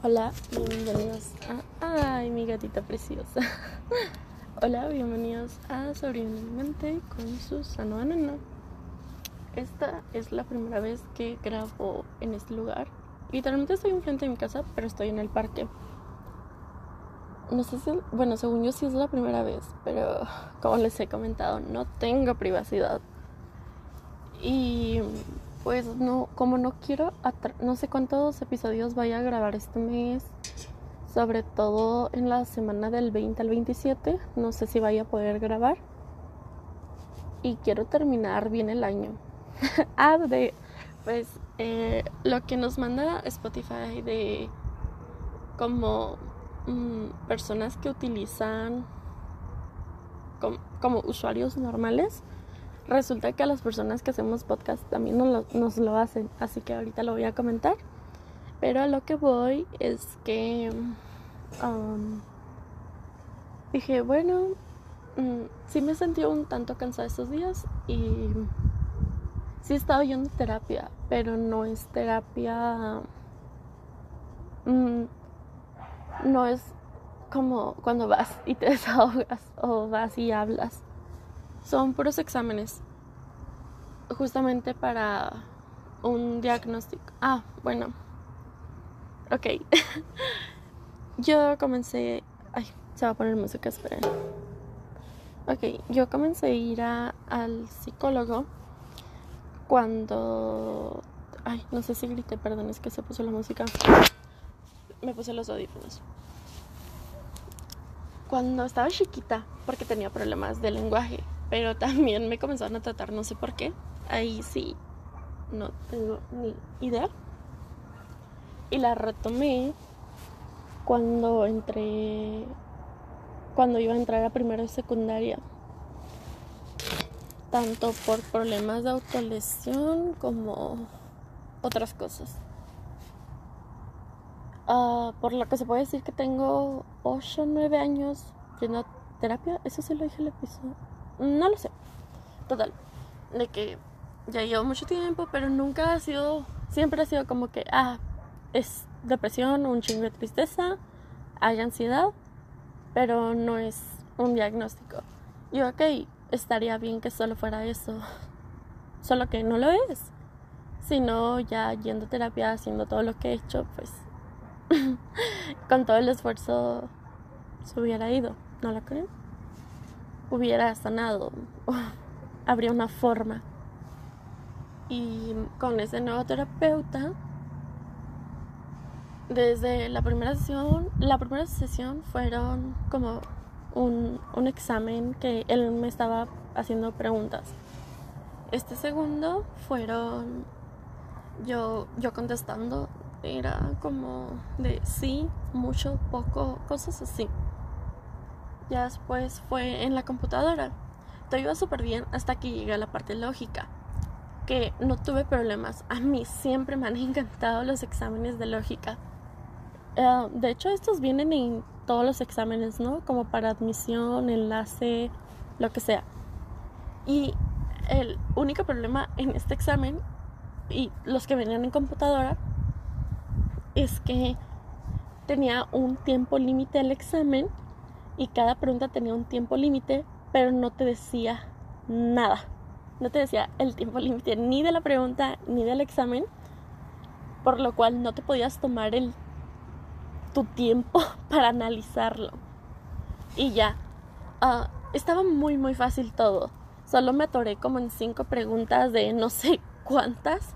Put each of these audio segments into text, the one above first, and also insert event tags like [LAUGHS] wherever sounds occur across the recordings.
Hola, bienvenidos a... Ay, mi gatita preciosa. [LAUGHS] Hola, bienvenidos a Sobreviviente con Susana Nena. Esta es la primera vez que grabo en este lugar. Literalmente estoy enfrente de mi casa, pero estoy en el parque. No sé si... Bueno, según yo sí es la primera vez, pero como les he comentado, no tengo privacidad. Y pues no, como no quiero, no sé cuántos episodios vaya a grabar este mes, sobre todo en la semana del 20 al 27, no sé si vaya a poder grabar. Y quiero terminar bien el año. [LAUGHS] ah, de, pues eh, lo que nos manda Spotify de como mm, personas que utilizan como usuarios normales resulta que a las personas que hacemos podcast también nos lo, hacen, así que ahorita lo voy a comentar. Pero a lo que voy es que um, dije, bueno, mm, sí me sentí un tanto cansada estos días y sí he estado yendo a terapia, pero no es terapia, mm, no es como cuando vas y te [LAUGHS] desahogas o vas y hablas son puros exámenes. Justamente para un diagnóstico. Ah, bueno. Ok. [LAUGHS] yo comencé... Ay, se va a poner música, esperen. Ok, yo comencé a ir al psicólogo cuando... Ay, no sé si grité, perdón, es que se puso la música. Me puse los audífonos. Cuando estaba chiquita, porque tenía problemas de lenguaje pero [LAUGHS] también me comenzaron a tratar, no sé por qué. Ahí sí, no tengo ni idea. Y la retomé cuando entré, cuando iba a entrar a primero de secundaria. Tanto por problemas de autolesión como otras cosas. Ah, por lo que se puede decir que tengo 8 o 9 años yendo a terapia. Eso sí lo dije el episodio. No lo sé. Total. De que ya llevo mucho tiempo, pero nunca ha sido, siempre ha sido como que, ah, es depresión, un chingo de tristeza, hay ansiedad, pero no es un diagnóstico. Y ok, estaría bien que solo fuera eso, solo que no lo es. Sino ya yendo a terapia, haciendo todo lo que he hecho, pues [LAUGHS] con todo el esfuerzo se hubiera ido, ¿no lo creen? hubiera sanado, [LAUGHS] habría una forma. Y con ese nuevo terapeuta, desde la primera sesión, la primera sesión fueron como un, un examen que él me estaba haciendo preguntas. Este segundo fueron yo, yo contestando, era como de sí, mucho, poco, cosas así. Ya después fue en la computadora. Todo iba súper bien hasta que llegué a la parte lógica. Que no tuve problemas. A mí siempre me han encantado los exámenes de lógica. Eh, de hecho, estos vienen en todos los exámenes, ¿no? Como para admisión, enlace, lo que sea. Y el único problema en este examen y los que venían en computadora es que tenía un tiempo límite el examen y cada pregunta tenía un tiempo límite, pero no te decía nada. No te decía el tiempo límite ni de la pregunta ni del examen, por lo cual no te podías tomar el tu tiempo [LAUGHS] para analizarlo. Y ya, ah, estaba muy muy fácil todo. Solo me atoré como en cinco preguntas de no sé cuántas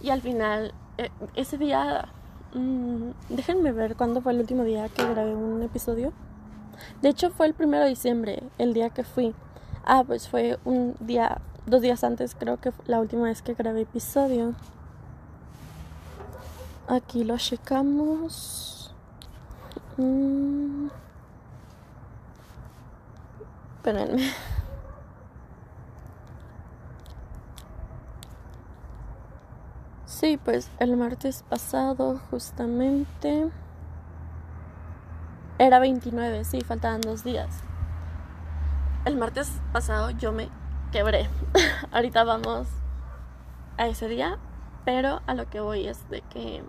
y al final eh, ese día, mm, déjenme ver cuándo fue el último día que grabé un episodio. De hecho, fue el primero de diciembre, el día que fui. Ah, pues fue un día, dos días antes, creo que la última vez que grabé episodio. Aquí lo checamos. Mm. Espérenme. Sí, pues el martes pasado justamente. Era 29, sí, faltaban dos días. El martes pasado yo me quebré. [LAUGHS] Ahorita vamos a ese día, pero a lo que voy es de que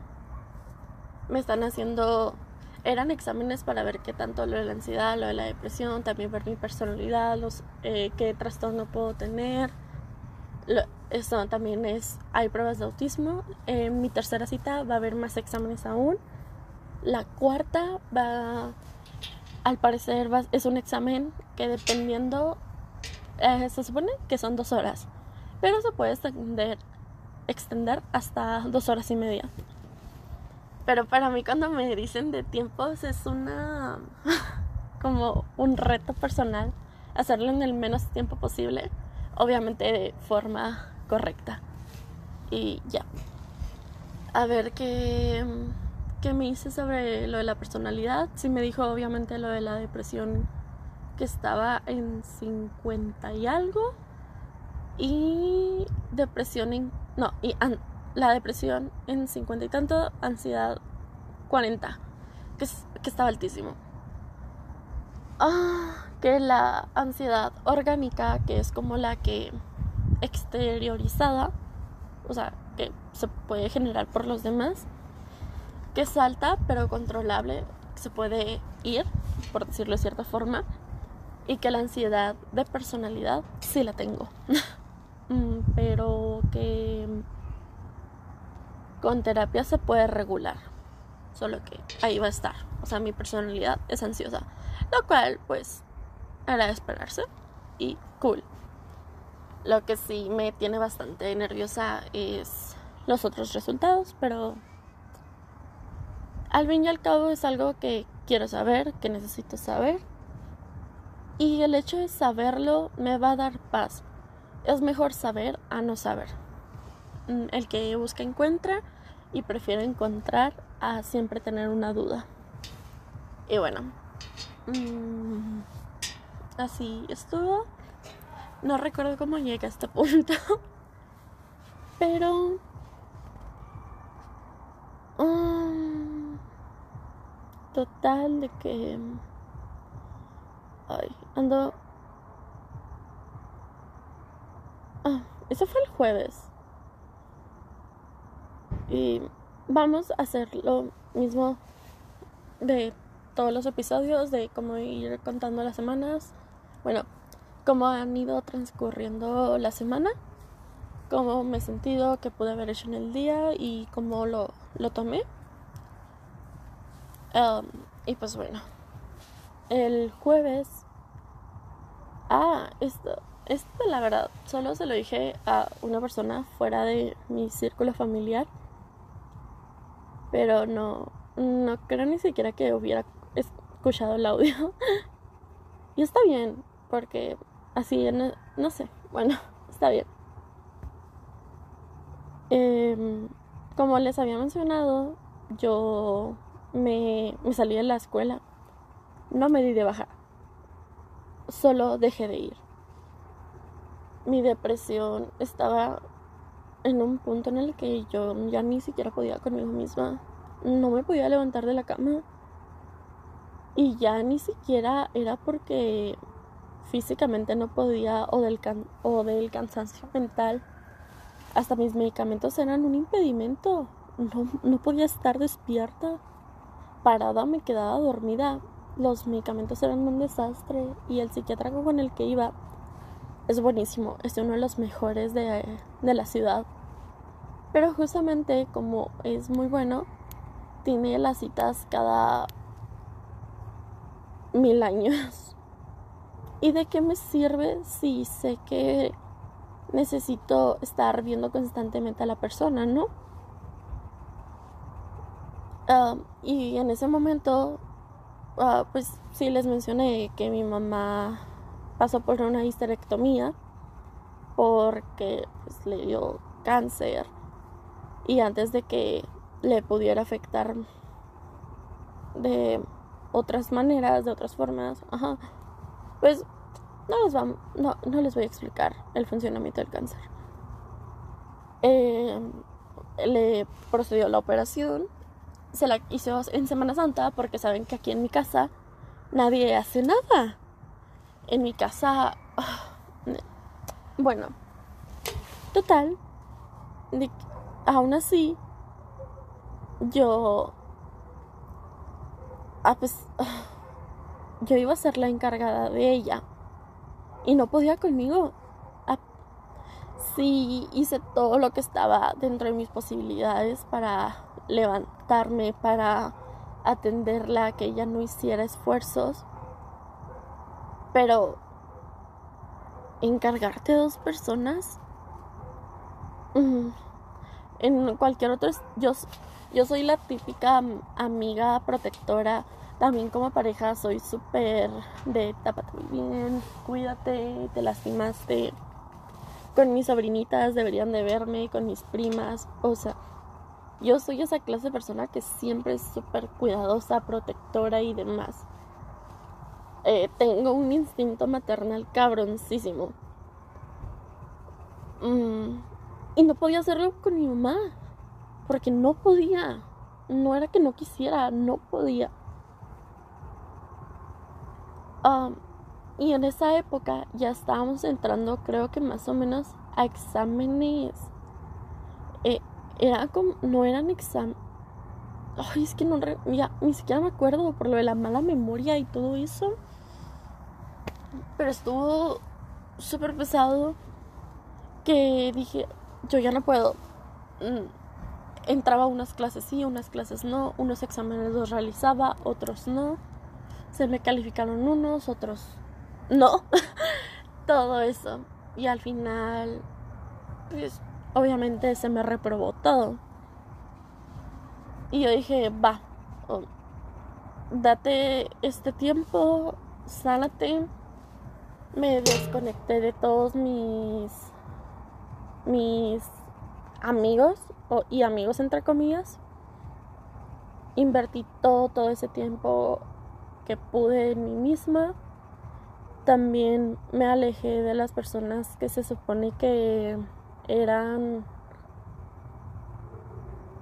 me están haciendo, eran exámenes para ver qué tanto lo de la ansiedad, lo de la depresión, también ver mi personalidad, los, eh, qué trastorno puedo tener. Lo, eso también es, hay pruebas de autismo. En mi tercera cita va a haber más exámenes aún. La cuarta va, al parecer, va, es un examen que dependiendo, eh, se supone que son dos horas, pero se puede extender, hasta dos horas y media. Pero para mí cuando me dicen de tiempos es una [LAUGHS] como un reto personal hacerlo en el menos tiempo posible, obviamente de forma correcta. Y ya. A ver qué, qué me hice sobre lo de la personalidad. Sí me dijo obviamente lo de la depresión que estaba en 50 y algo. Y depresión en... No, y la depresión en 50 y tanto, ansiedad 40, que, que estaba altísimo. Ah, que la ansiedad orgánica, que es como la que exteriorizada, o sea, que se puede generar por los demás, que es alta pero controlable, se puede ir, por decirlo de cierta forma, y que la ansiedad de personalidad sí la tengo, [LAUGHS] mm, pero que con terapia se puede regular, solo que ahí va a estar, o sea, mi personalidad es ansiosa, lo cual pues era esperarse y cool. Lo que sí me tiene bastante nerviosa es los otros resultados, pero al fin y al cabo es algo que quiero saber, que necesito saber. Y el hecho de saberlo me va a dar paz. Es mejor saber a no saber. Mm, el que busca encuentra y prefiero encontrar a siempre tener una duda. Y bueno, mm, así estuvo. No recuerdo cómo llegué a este punto. [LAUGHS] Pero... Um, total de que... Ay, ando... Ah, eso fue el jueves. Y vamos a hacer lo mismo de todos los episodios, de cómo ir contando las semanas. Bueno, cómo han ido transcurriendo la semana, cómo me he sentido, qué pude haber hecho en el día y cómo lo, lo tomé. Um, y pues bueno, el jueves... Ah, esto, esto la verdad, solo se lo dije a una persona fuera de mi círculo familiar. Pero no, no creo ni siquiera que hubiera escuchado el audio. [LAUGHS] y está bien, porque Así, no, no sé. Bueno, [LAUGHS] está bien. Em, como les había mencionado, yo me, me salí de la escuela. No me di de baja. Solo dejé de ir. Mi depresión estaba en un punto en el que yo ya ni siquiera podía conmigo misma. No me podía levantar de la cama. Y ya ni siquiera era porque físicamente no podía o del, o del cansancio mental. Hasta mis medicamentos eran un impedimento. No, no podía estar despierta. Parada me quedaba dormida. Los medicamentos eran un desastre y el psiquiatra con el que iba es buenísimo. Es uno de los mejores de, de la ciudad. Pero justamente como es muy bueno, tiene las citas cada mil años. [LAUGHS] ¿Y de qué me sirve si sé que necesito estar viendo constantemente a la persona, no? Ah, y en ese momento, uh, pues sí les mencioné que mi mamá pasó por una histerectomía porque pues, le dio cáncer y antes de que le pudiera afectar de otras maneras, de otras formas, ajá, pues no les, vamos, no, no les voy a explicar el funcionamiento del cáncer. Eh, le procedió la operación, se la hizo en Semana Santa porque saben que aquí en mi casa nadie hace nada. En mi casa, ah, bueno, total, aún así, yo ah, pues yo iba a ser la encargada de ella y no podía conmigo. Ah, sí, hice todo lo que estaba dentro de mis posibilidades para para atenderla, que ella no hiciera esfuerzos. Pero encargarte de dos personas mm, en cualquier otro yo yo soy la típica amiga protectora también como pareja soy súper de tápate muy bien cuídate te lastimaste con mis sobrinitas deberían de verme con mis primas o sea yo soy esa clase de persona que siempre es súper cuidadosa protectora y demás eh, tengo un instinto maternal cabroncísimo. Mm, y no podía hacerlo con mi mamá. Porque no podía. No era que no quisiera, no podía. y en esa época ya estábamos entrando, creo que más o menos, a exámenes. Eh, era como, no eran exámenes. Ay, es que no, ya, ni siquiera me acuerdo por lo de la mala memoria y todo eso. Pero estuvo súper pesado que dije, yo ya no puedo. Mm, entraba unas clases sí, unas clases no, unos exámenes los realizaba, otros no. Se me calificaron unos, otros no. [LAUGHS] todo eso. Y al final, pues obviamente se me reprobó todo. Y yo dije, va, date este tiempo, sánate me desconecté de todos mis mis amigos y amigos entre comillas. Invertí todo todo ese tiempo que pude en mí misma. También me alejé de las personas que se supone que eran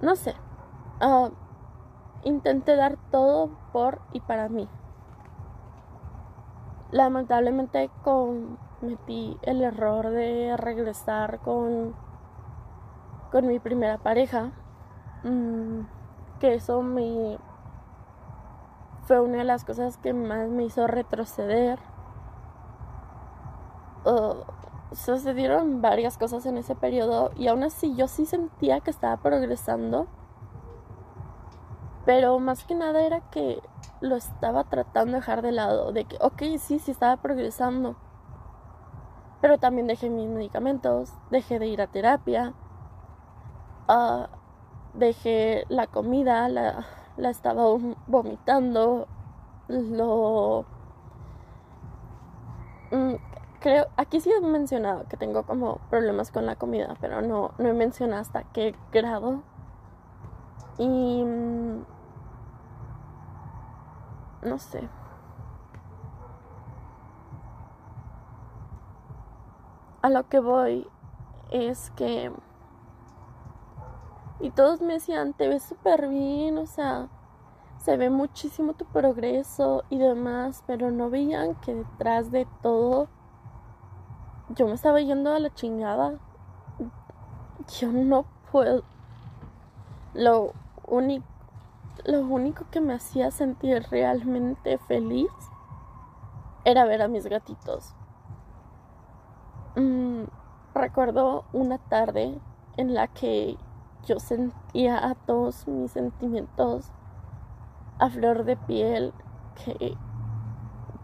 no sé uh, intenté dar todo por y para mí lamentablemente cometí el error de regresar con, con mi primera pareja. Mm, que eso me fue una de las cosas que más me hizo retroceder. Sucedieron varias cosas en ese periodo y aún así yo sí sentía que estaba progresando. Pero más que nada era que lo estaba tratando de dejar de lado, de que, ok, sí, sí estaba progresando, pero también dejé mis medicamentos, dejé de ir a terapia, uh, dejé la comida, la, la estaba vomitando, lo... Mm, creo, aquí sí he mencionado que tengo como problemas con la comida, pero no, no he mencionado hasta qué grado. Y mm, no sé. A lo que voy es que... Y todos me decían, te ves súper bien, o sea, se ve muchísimo tu progreso y demás, pero no veían que detrás de todo yo me estaba yendo a la chingada. Yo no puedo. Lo único único que me hacía sentir realmente feliz era ver a mis gatitos. Mm, recuerdo una tarde en la que yo sentía a todos mis sentimientos a flor de piel que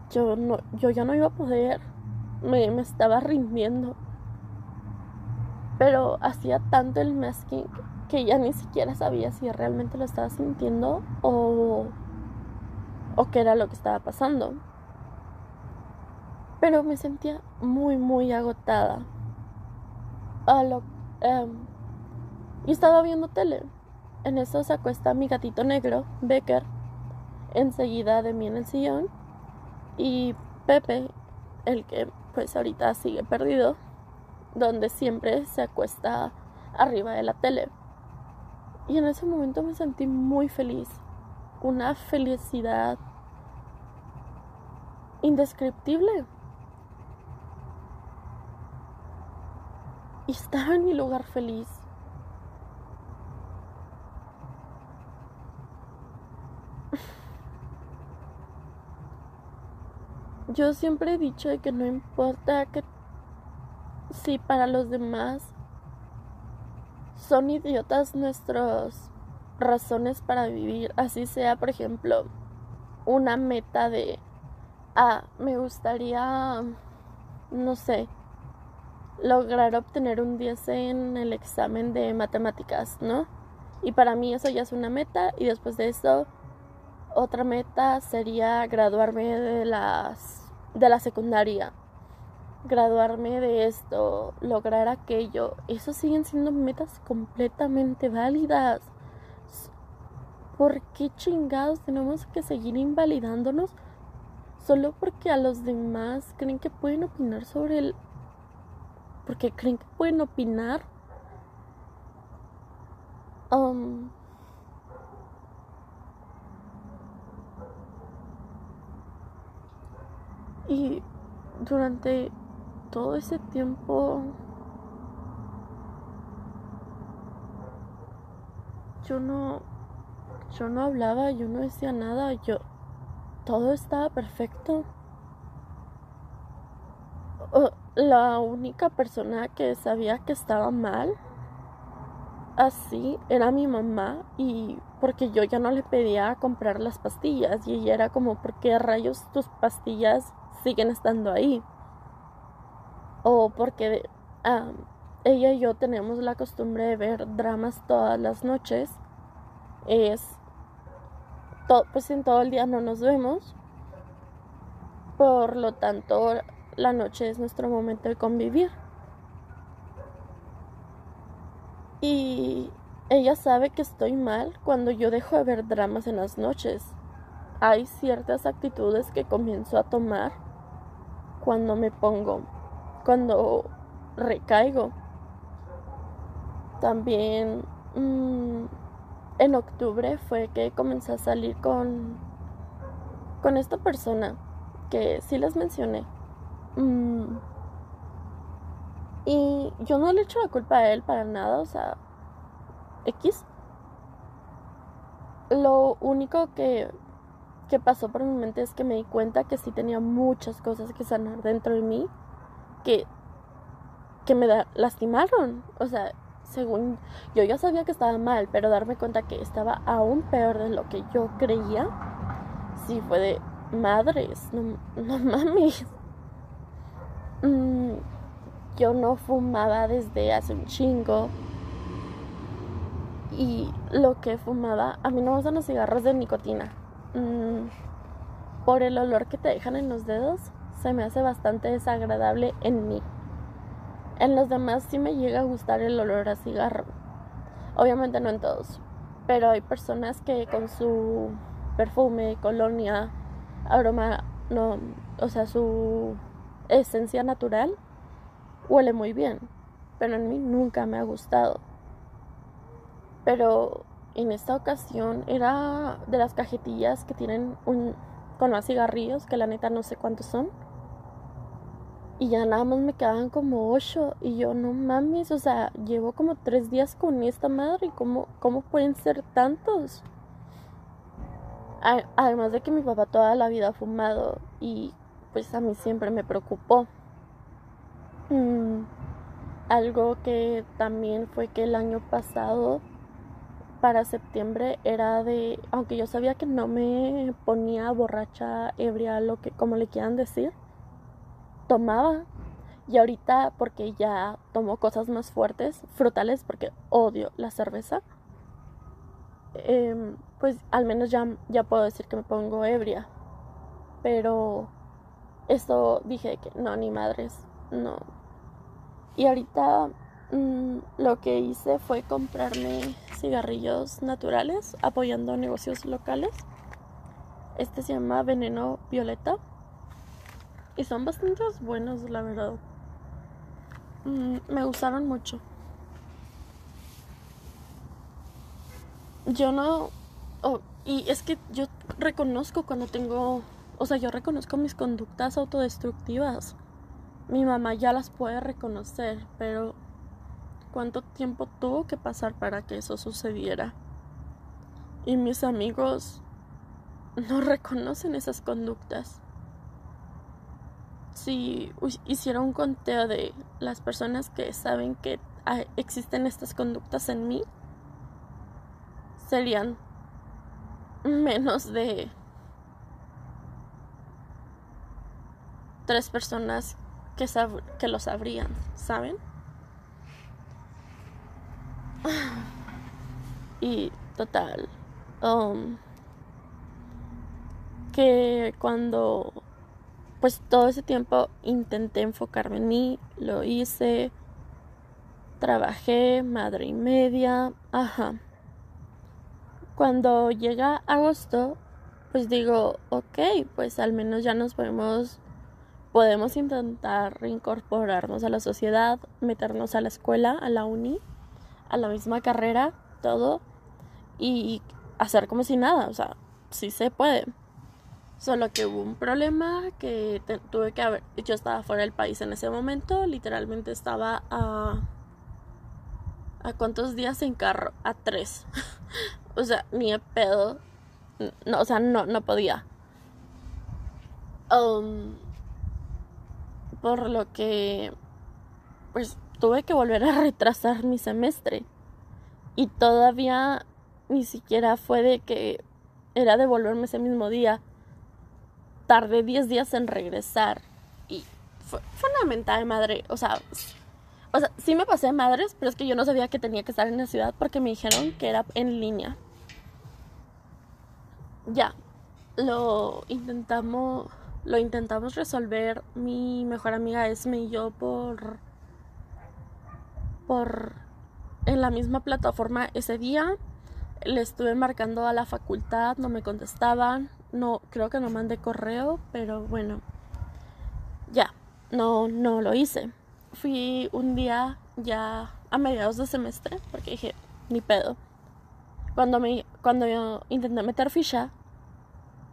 yo no yo ya no iba a poder me, me estaba rindiendo pero hacía tanto el masking que ya ni siquiera sabía si realmente lo estaba sintiendo o, o qué era lo que estaba pasando. Pero me sentía muy, muy agotada. A lo, em, y estaba viendo tele. En eso se acuesta mi gatito negro, Becker, enseguida de mí en el sillón. Y Pepe, el que pues ahorita sigue perdido, donde siempre se acuesta arriba de la tele. Y en ese momento me sentí muy feliz. Una felicidad indescriptible. Y estaba en mi lugar feliz. Yo siempre he dicho que no importa que si para los demás son idiotas nuestras razones para vivir, así sea, por ejemplo, una meta de, ah, me gustaría, no sé, lograr obtener un 10 en el examen de matemáticas, ¿no? Y para mí eso ya es una meta y después de eso otra meta sería graduarme de las de la secundaria. Graduarme de esto, lograr aquello. Eso siguen siendo metas completamente válidas. ¿Por qué chingados tenemos que seguir invalidándonos solo porque a los demás creen que pueden opinar sobre el porque creen que pueden opinar um, y durante todo ese tiempo yo no yo no hablaba, yo no decía nada, yo todo estaba perfecto. la única persona que sabía que estaba mal así era mi mamá y porque yo ya no le pedía comprar las pastillas y ella era como, ¿por qué rayos tus pastillas siguen estando ahí? O porque ella y yo tenemos la costumbre de ver dramas todas las noches. Es, pues en todo el día no nos vemos. Por lo tanto, la noche es nuestro momento de convivir. Y ella sabe que estoy mal cuando yo dejo de ver dramas en las noches. Hay ciertas actitudes que comienzo a tomar cuando me pongo, cuando recaigo. También mm, en octubre fue que comencé a salir con, con esta persona que sí les mencioné. Mm, y yo no le echo la culpa a él para nada, o sea, X. Lo único que, que pasó por mi mente es que me di cuenta que sí tenía muchas cosas que sanar dentro de mí que, que me lastimaron. O sea, según yo ya sabía que estaba mal, pero darme cuenta que estaba aún peor de lo que yo creía, sí fue de madres, no, no [LAUGHS] mames. Mm, yo no fumaba desde hace un chingo. Y lo que fumaba, a mí no me gustan los cigarros de nicotina. Mm, por el olor que te dejan en los dedos, se me hace bastante desagradable en mí. En los demás sí me llega a gustar el olor a cigarro. Obviamente no en todos. Pero hay personas que con su perfume, colonia, aroma, no, o sea, su esencia natural, huele muy bien, pero en mí nunca me ha gustado. Pero en esta ocasión era de las cajetillas que tienen un con más cigarrillos, que la neta no sé cuántos son. Y ya nada más me quedaban como ocho. Y yo, no mames, o sea, llevo como tres días con esta madre. ¿Y cómo, cómo pueden ser tantos? Además de que mi papá toda la vida ha fumado. Y pues a mí siempre me preocupó. Mm, algo que también fue que el año pasado, para septiembre, era de, aunque yo sabía que no me ponía borracha, ebria, lo que, como le quieran decir, tomaba. Y ahorita, porque ya tomo cosas más fuertes, frutales, porque odio la cerveza, em, pues al menos ya, ya puedo decir que me pongo ebria. Pero esto dije que no, ni madres, no, y ahorita mm, lo que hice fue comprarme cigarrillos naturales apoyando negocios locales. Este se llama Veneno Violeta. Y son bastante buenos, la verdad. Mm, me gustaron mucho. Yo no... Y es que yo reconozco cuando tengo... O sea, yo reconozco mis conductas autodestructivas mi mamá ya las puede reconocer, pero ¿cuánto tiempo tuvo que pasar para que eso sucediera? Y mis amigos no reconocen esas conductas. si hiciera un conteo de las personas que saben que existen estas conductas en mí, serían menos de tres personas que, que lo sabrían, ¿saben? Y total, um, que cuando pues todo ese tiempo intenté enfocarme en mí, lo hice, trabajé madre y media, ajá. Cuando llega agosto, pues digo, ok, pues al menos ya nos podemos, podemos intentar reincorporarnos a la sociedad, meternos a la escuela, a la uni, a la misma carrera, todo, y hacer como si nada, o sea, sí se puede. Solo que hubo un problema que tuve que haber. Yo estaba fuera del país en ese momento. Literalmente estaba a. ¿A cuántos días en carro? A tres. [LAUGHS] o sea, ni pedo. No, o sea, no, no podía. Um, por lo que. Pues tuve que volver a [LAUGHS] retrasar mi semestre. Y todavía ni siquiera fue de que era devolverme ese mismo día tardé 10 días en regresar y fue, una mentada de madre, o sea, o sea, sí me pasé de madres, pero es que yo no sabía que tenía que estar en la ciudad porque me dijeron que era en línea. Ya, lo intentamos, lo intentamos resolver mi mejor amiga Esme y yo por, por, en la misma plataforma ese día. Le estuve marcando a la facultad, no me contestaban, no, creo que no mandé correo, pero bueno, ya, no, no lo hice. Fui un día ya a mediados de semestre, porque dije, ni pedo. Cuando, me, cuando yo intenté meter ficha,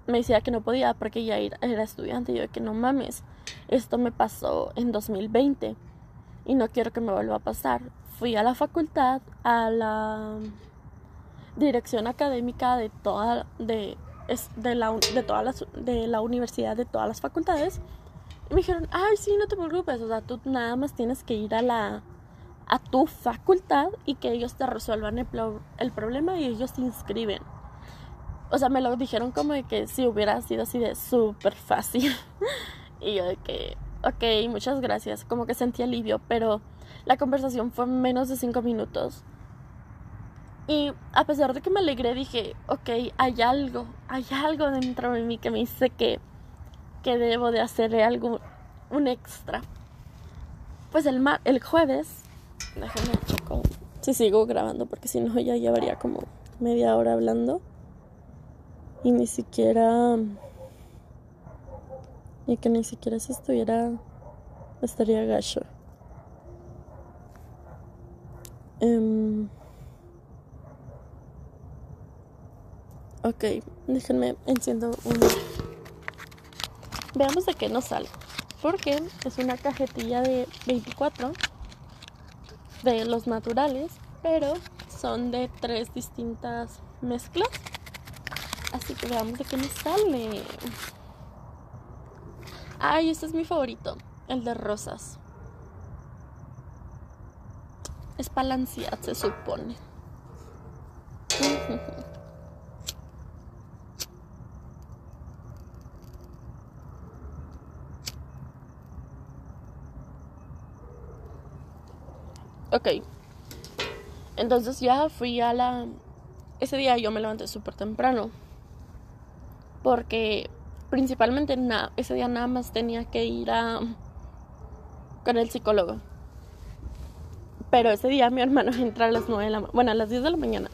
me decía que no podía porque ya era estudiante. Y yo, que no mames, esto me pasó en 2020 y no quiero que me vuelva a pasar. Fui a la facultad, a la dirección académica de toda, de de la, de, todas las, de la universidad, de todas las facultades. Y me dijeron, ay, sí, no te preocupes, o sea, tú nada más tienes que ir a la a tu facultad y que ellos te resuelvan el, el problema y ellos te inscriben. O sea, me lo dijeron como de que si hubiera sido así de súper fácil. [LAUGHS] y yo de que, ok, muchas gracias. Como que sentí alivio, pero la conversación fue menos de cinco minutos. Y a pesar de que me alegré, dije, ok, hay algo, hay algo dentro de mí que me dice que, que debo de hacerle algo, un extra. Pues el, el jueves, déjame checo si sigo grabando, porque si no ya llevaría como media hora hablando. Y ni siquiera, y que ni siquiera si estuviera, estaría gacho. Um, Ok, déjenme enciendo un... Veamos de qué nos sale. Porque es una cajetilla de 24 de los naturales, pero son de tres distintas mezclas. Así que veamos de qué nos sale. Ay, este es mi favorito, el de rosas. Es balanceado, se supone. [LAUGHS] Ok. Entonces ya fui a la... Ese día yo me levanté súper temprano. Porque principalmente nada, ese día nada más tenía que ir a... con el psicólogo. Pero ese día mi hermano [LAUGHS] entra a las 9 de la Bueno, a las 10 de la mañana.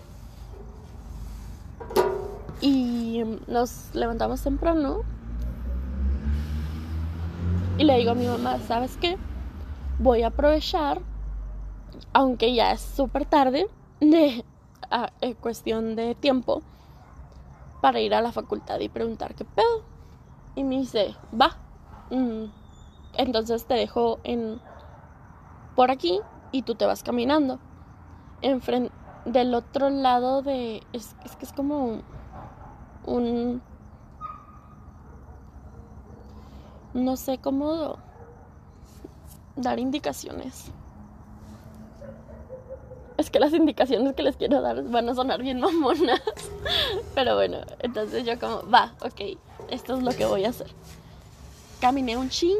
Y nos levantamos temprano. Y le digo a mi mamá, ¿sabes qué? Voy a aprovechar aunque ya es súper tarde, de a, cuestión de tiempo, para ir a la facultad y preguntar qué pedo. Y me dice, va. Mm, entonces te dejo en por aquí y tú te vas caminando. Enfrente, del otro lado de. Es, es que es como un. no sé cómo dar indicaciones. Es que las indicaciones que les quiero dar van a sonar bien mamonas. [LAUGHS] Pero bueno, entonces yo como, va, ok, esto es lo que voy a hacer. Caminé un chingo.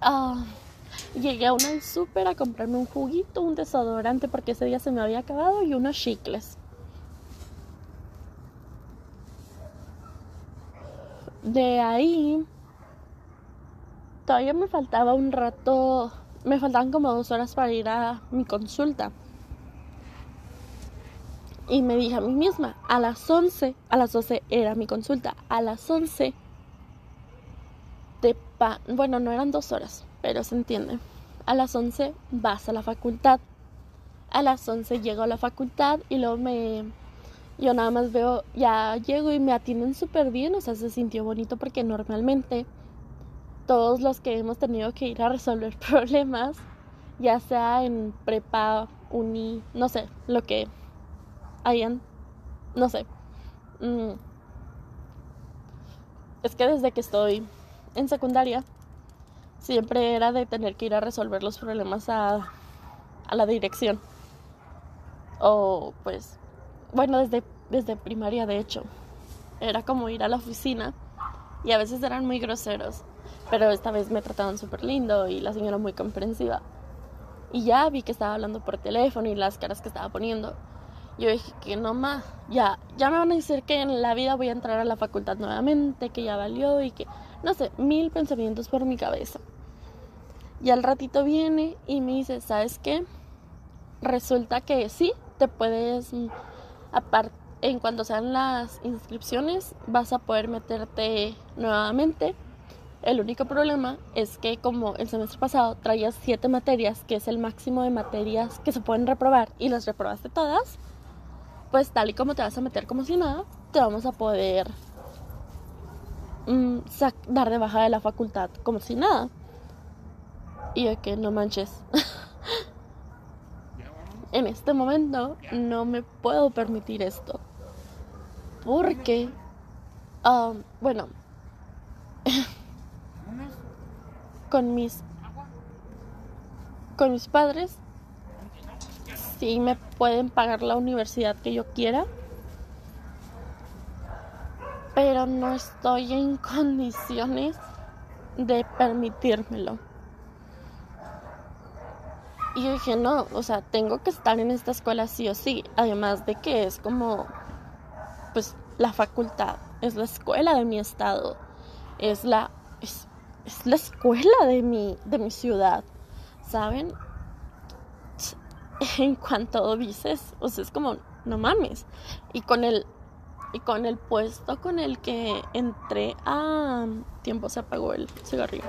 Ah, llegué a una súper a comprarme un juguito, un desodorante porque ese día se me había acabado y unos chicles. De ahí todavía me faltaba un rato, me faltaban como dos horas para ir a mi consulta. Y me dije a mí misma, a las 11, a las 12 era mi consulta, a las 11 de pa bueno, no eran dos horas, pero se entiende. A las 11 vas a la facultad. A las 11 llego a la facultad y luego me... Yo nada más veo, ya llego y me atienden súper bien, o sea, se sintió bonito porque normalmente todos los que hemos tenido que ir a resolver [LAUGHS] problemas, ya sea en prepa, uni, no sé, lo que hayan, no sé. Mm. Es que desde que estoy en secundaria, siempre era de tener que ir a resolver los problemas a, a la dirección. O pues, bueno, desde, desde primaria de hecho. Era como ir a la oficina y a veces eran muy groseros. Pero esta vez me trataban súper lindo y la señora muy comprensiva. Y ya vi que estaba hablando por teléfono y las caras que estaba poniendo. Yo dije que no más, ya, ya me van a decir que en la vida voy a entrar a la facultad nuevamente, que ya valió y que, no sé, mil pensamientos por mi cabeza. Y al ratito viene y me dice, ¿sabes qué? Resulta que sí, te puedes, mm, aparte, en cuanto sean las inscripciones, vas a poder meterte nuevamente el único problema es que como el semestre pasado traías siete materias, que es el máximo de materias que se pueden reprobar, y las reprobaste todas, pues tal y como te vas a meter como si nada, te vamos a poder mm, dar de baja de la facultad como si nada. Y de que no manches. en este momento no me puedo permitir esto. Porque, um, bueno, con mis con mis padres sí me pueden pagar la universidad que yo quiera pero no estoy en [LAUGHS] condiciones de permitírmelo y yo dije no o sea tengo que estar en esta escuela sí o sí además de que es como pues la facultad es la escuela de mi estado es la es la escuela de mi, de mi ciudad, ¿saben? [LAUGHS] En cuanto dices, o sea, es como, no mames. Y con el, y con el puesto con el que entré a tiempo se apagó el cigarrillo.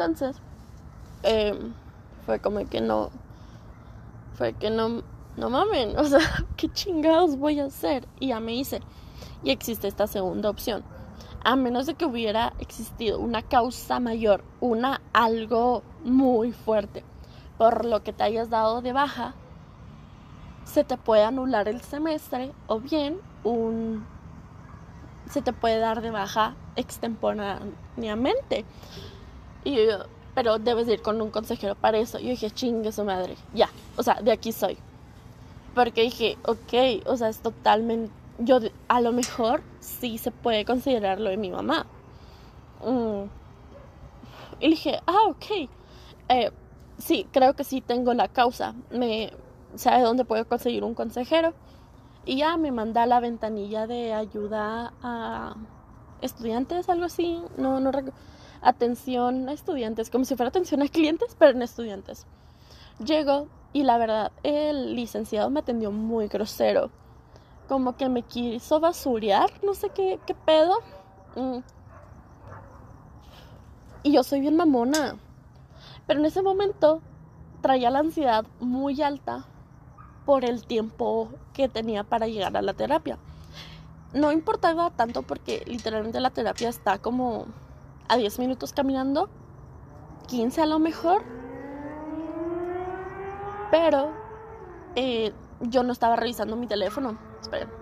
Entonces, em, fue como que no, fue que no, no mamen, [LAUGHS] o sea, ¿qué chingados voy a hacer? Y ya me hice. Y existe esta segunda opción. A menos de que hubiera existido una causa mayor, una algo muy fuerte, por lo que te hayas dado de baja, se te puede anular el semestre o bien un se te puede dar de baja extemporáneamente. Y yo, pero debes ir con un consejero para eso. Yo dije, chingue su madre, ya, o sea, de aquí soy. Porque dije, ok, o sea, es totalmente, yo a lo mejor sí se puede considerar lo de mi mamá. Mm. Y dije, ah, ok, eh, sí, creo que sí tengo la causa. Me sabe dónde puedo conseguir un consejero. Y ya me manda la ventanilla de ayuda a estudiantes, algo así. No, no recuerdo atención a estudiantes, como si fuera atención a clientes, pero en estudiantes. Llego y la verdad, el licenciado me atendió muy grosero. Como que me quiso basurear, no sé qué, qué pedo. Mm. Y yo soy bien mamona. Pero en ese momento traía la ansiedad muy alta por el tiempo que tenía para llegar a la terapia. No importaba tanto porque literalmente la terapia está como a 10 minutos caminando, 15 a lo mejor, pero eh, yo no estaba revisando mi teléfono. Esperen.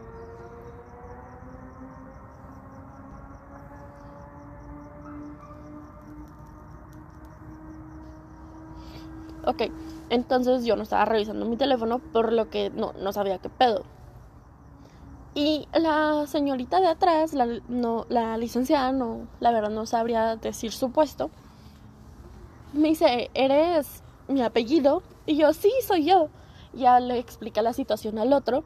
Ok, entonces yo no estaba revisando mi teléfono por lo que no, no sabía qué pedo. Y la señorita de atrás, la, no, la licenciada, no, la verdad no sabría decir su puesto, me dice, ¿eres mi apellido? Y yo, sí, soy yo. Ya le explica la situación al otro.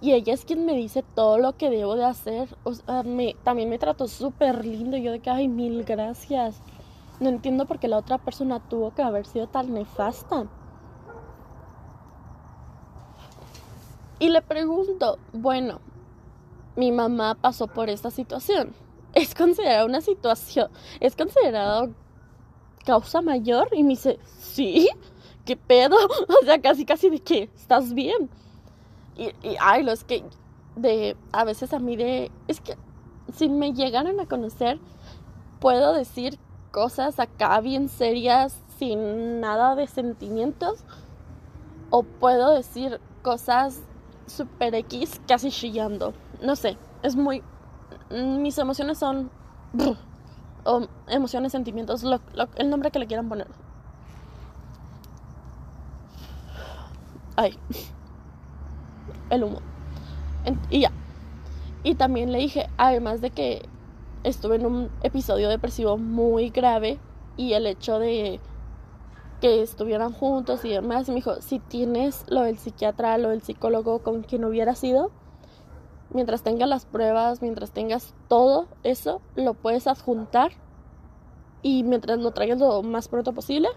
Y ella es quien me dice todo lo que debo de hacer. O sea, me, también me trató súper lindo. Yo de que, ay, mil gracias. No entiendo por qué la otra persona tuvo que haber sido tan nefasta. Y le pregunto, bueno, mi mamá pasó por esta situación. ¿Es considerada una situación? ¿Es considerado causa mayor? Y me dice, sí, ¿qué pedo? [LAUGHS] O sea, casi, casi de que estás bien. Y, ay, lo es que de, a veces a mí de, es que si me llegaran a conocer, puedo decir cosas acá bien serias sin nada de sentimientos o puedo decir cosas super X casi chillando. No sé, es muy... Mis emociones son... O emociones, sentimientos, el nombre que le quieran poner. Ay. El humo. y ya. Y también le dije, además de que estuve en un episodio depresivo muy grave y el hecho de que estuvieran juntos y demás, me dijo, si tienes lo del psiquiatra, lo del psicólogo con quien hubiera sido, mientras tengas las pruebas, mientras tengas todo eso, lo puedes adjuntar y mientras lo traigas lo más pronto posible,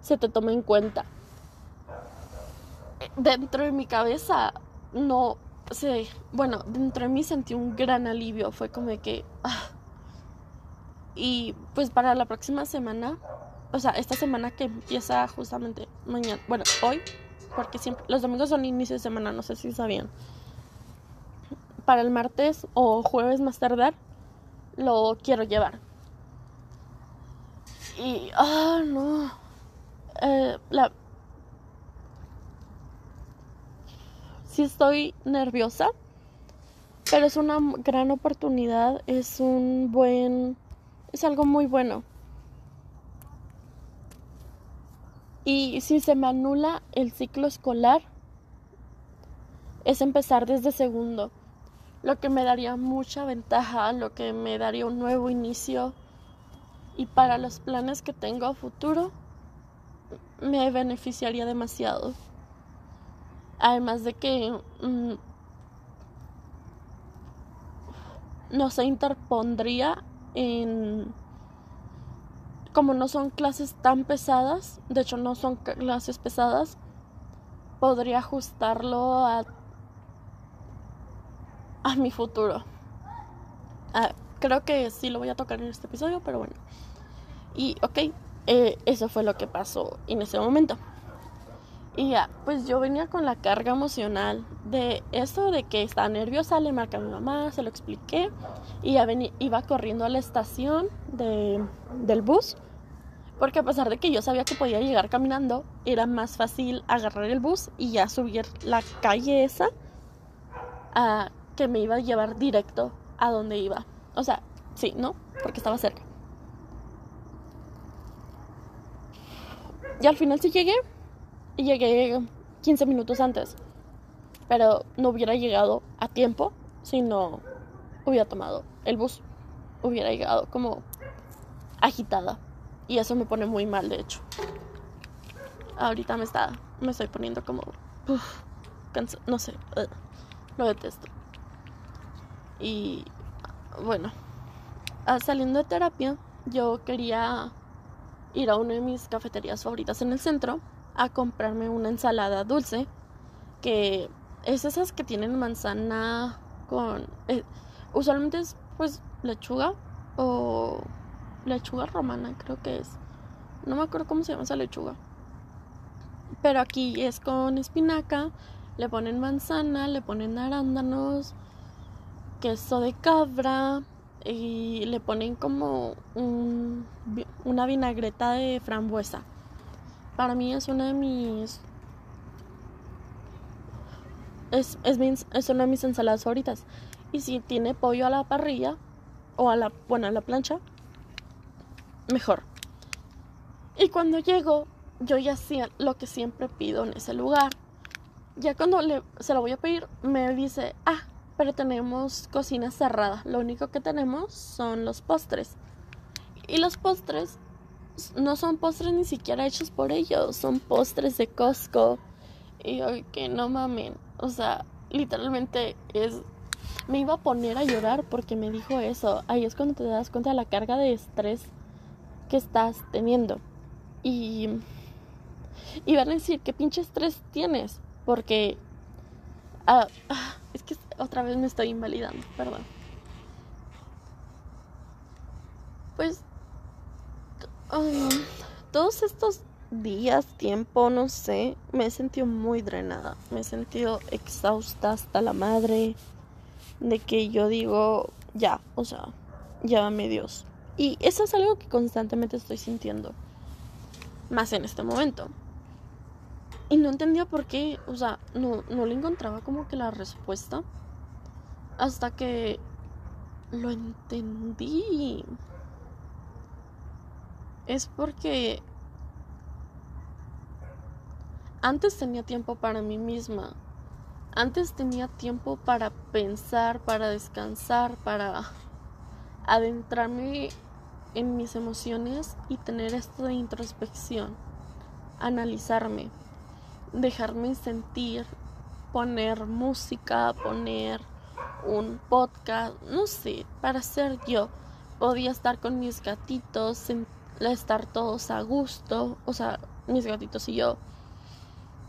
se te toma en cuenta. Dentro de mi cabeza, no sé, bueno, dentro de mí sentí un gran alivio, fue como que... Ah, y pues para la próxima semana, o sea, esta semana que empieza justamente mañana, bueno, hoy, porque siempre, los domingos son inicio de semana, no sé si sabían. Para el martes o jueves más tardar, lo quiero llevar. Y, ah, no. Eh, la... Sí estoy nerviosa, pero es una gran oportunidad, es un buen es algo muy bueno. Y si se me anula el ciclo escolar, es empezar desde segundo, lo que me daría mucha ventaja, lo que me daría un nuevo inicio. Y para los planes que tengo a futuro, me beneficiaría demasiado. Además de que mm, no se interpondría en como no son clases tan pesadas, de hecho no son clases pesadas, podría ajustarlo a, a mi futuro. Ah, creo que sí lo voy a tocar en este episodio, pero bueno. Y ok, eh, eso fue lo que pasó en ese momento. Y ya, pues yo venía con la carga emocional de eso de que estaba nerviosa, le marqué a mi mamá, se lo expliqué y ya iba corriendo a la estación de, del bus. Porque a pesar de que yo sabía que podía llegar caminando, era más fácil agarrar el bus y ya subir la calle esa a, que me iba a llevar directo a donde iba. O sea, sí, ¿no? Porque estaba cerca. Y al final sí llegué y llegué 15 minutos antes. Pero no hubiera llegado a tiempo si no hubiera tomado el bus. Hubiera llegado como agitada. Y eso me pone muy mal, de hecho. Ahorita me está. Me estoy poniendo como. no sé. lo detesto. Y bueno. Ah, saliendo de terapia, yo quería ir a una de mis cafeterías favoritas en el centro a comprarme una ensalada dulce que es esas que tienen manzana con eh, usualmente es pues lechuga o lechuga romana creo que es no me acuerdo cómo se llama esa lechuga pero aquí es con espinaca Le ponen manzana, le ponen arándanos, queso de cabra y le ponen como un, una vinagreta de frambuesa. Para mí es una de mis es, es, es, una de mis ensaladas favoritas. Y si tiene pollo a la parrilla o a la, bueno, a la plancha, mejor. Y cuando llego, yo ya hacía lo que siempre pido en ese lugar. Ya cuando le, se lo voy a pedir, me dice, ah, pero tenemos cocina cerrada. Lo único que tenemos son los postres. Y los postres no son postres ni siquiera hechos por ellos, son postres de Costco. Y yo que no mamen, o sea, literalmente es me iba a poner a llorar porque me dijo eso. Ahí es cuando te das cuenta de la carga de estrés que estás teniendo. Y y van a decir, ¿qué pinche estrés tienes? Porque ah, ah, es que otra vez me estoy invalidando, perdón. Pues todos estos días, tiempo, no sé, me he sentido muy drenada, me he sentido exhausta hasta la madre, de que yo digo, ya, o sea, llámame Dios. Y eso es algo que constantemente estoy sintiendo, más en este momento. Y no entendía por qué, o sea, no, no le encontraba como que la respuesta hasta que lo entendí. Es porque antes tenía tiempo para mí misma. Antes tenía tiempo para pensar, para descansar, para adentrarme en mis emociones y tener esto de introspección, analizarme, dejarme sentir, poner música, poner un podcast, no sé, para ser yo. Podía estar con mis gatitos, estar todos a gusto, o sea, mis gatitos y yo.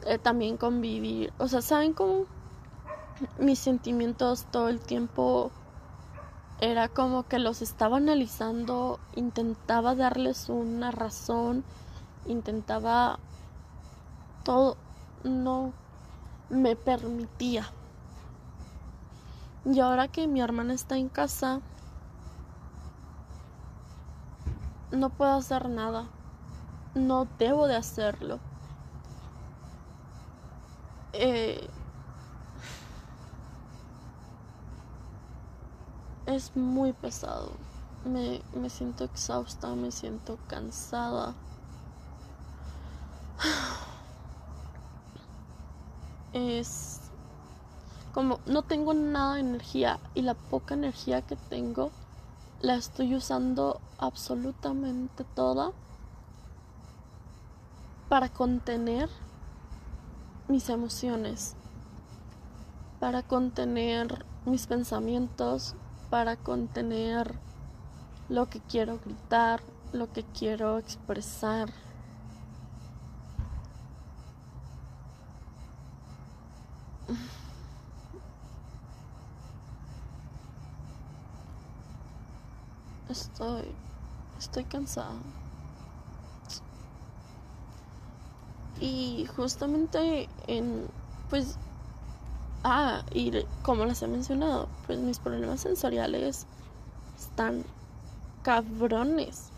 Eh, también convivir, o sea, ¿saben cómo mis sentimientos todo el tiempo era como que los estaba analizando, intentaba darles una razón, intentaba todo, no me permitía y ahora que mi hermana está en casa, no puedo hacer nada. No debo de hacerlo. Eh, es muy pesado. Me, me siento exhausta, me siento cansada. [SIGHS] Es como no tengo nada de energía y la poca energía que tengo la estoy usando absolutamente toda para contener mis emociones, para contener mis pensamientos, para contener lo que quiero gritar, lo que quiero expresar. Estoy. Estoy cansada. Y justamente en. Pues. Ah, y como les he mencionado, pues mis problemas sensoriales están cabrones.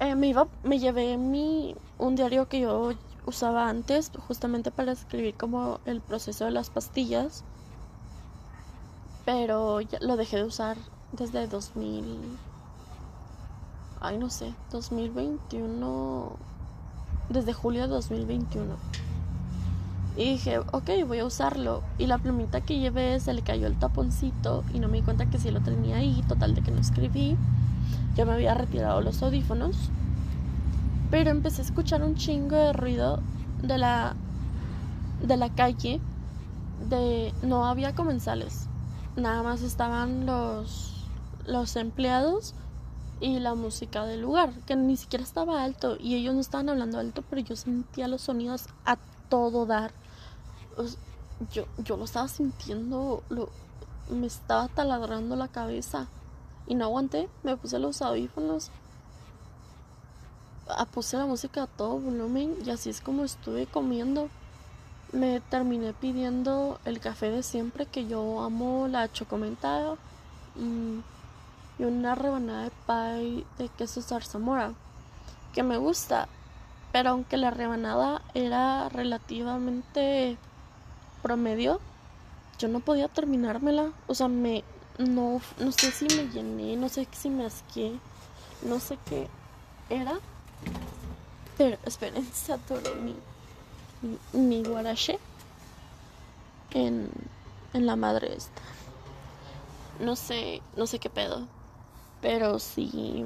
Eh, me iba, me llevé mi un diario que yo usaba antes justamente para escribir como el proceso de las pastillas pero ya lo dejé de usar desde 2000, ay no sé, 2021, desde julio de 2021. Y dije, ok, voy a usarlo. Y la plumita que llevé se le cayó el taponcito y no me di cuenta que sí lo tenía ahí, total de que no escribí. Ya me había retirado los audífonos. Pero empecé a escuchar un chingo de ruido de la de la calle de no había comensales. Nada más estaban los los empleados y la música del lugar, que ni siquiera estaba alto y ellos no estaban hablando alto, pero yo sentía los sonidos a todo dar. yo, yo lo estaba sintiendo, me estaba taladrando la cabeza y no aguanté, me puse los audífonos, puse la música a todo volumen y así es como estuve comiendo me terminé pidiendo el café de siempre, que yo amo la chocomentada y una rebanada de pie de queso zarzamora, que me gusta, pero aunque la rebanada era relativamente promedio, yo no podía terminármela, o sea, me no, no sé si me llené, no sé si me asqué, no sé qué era, pero esperen, [LAUGHS] se atoró mi mi guarache en, en la madre esta. No sé, no sé qué pedo. Pero sí.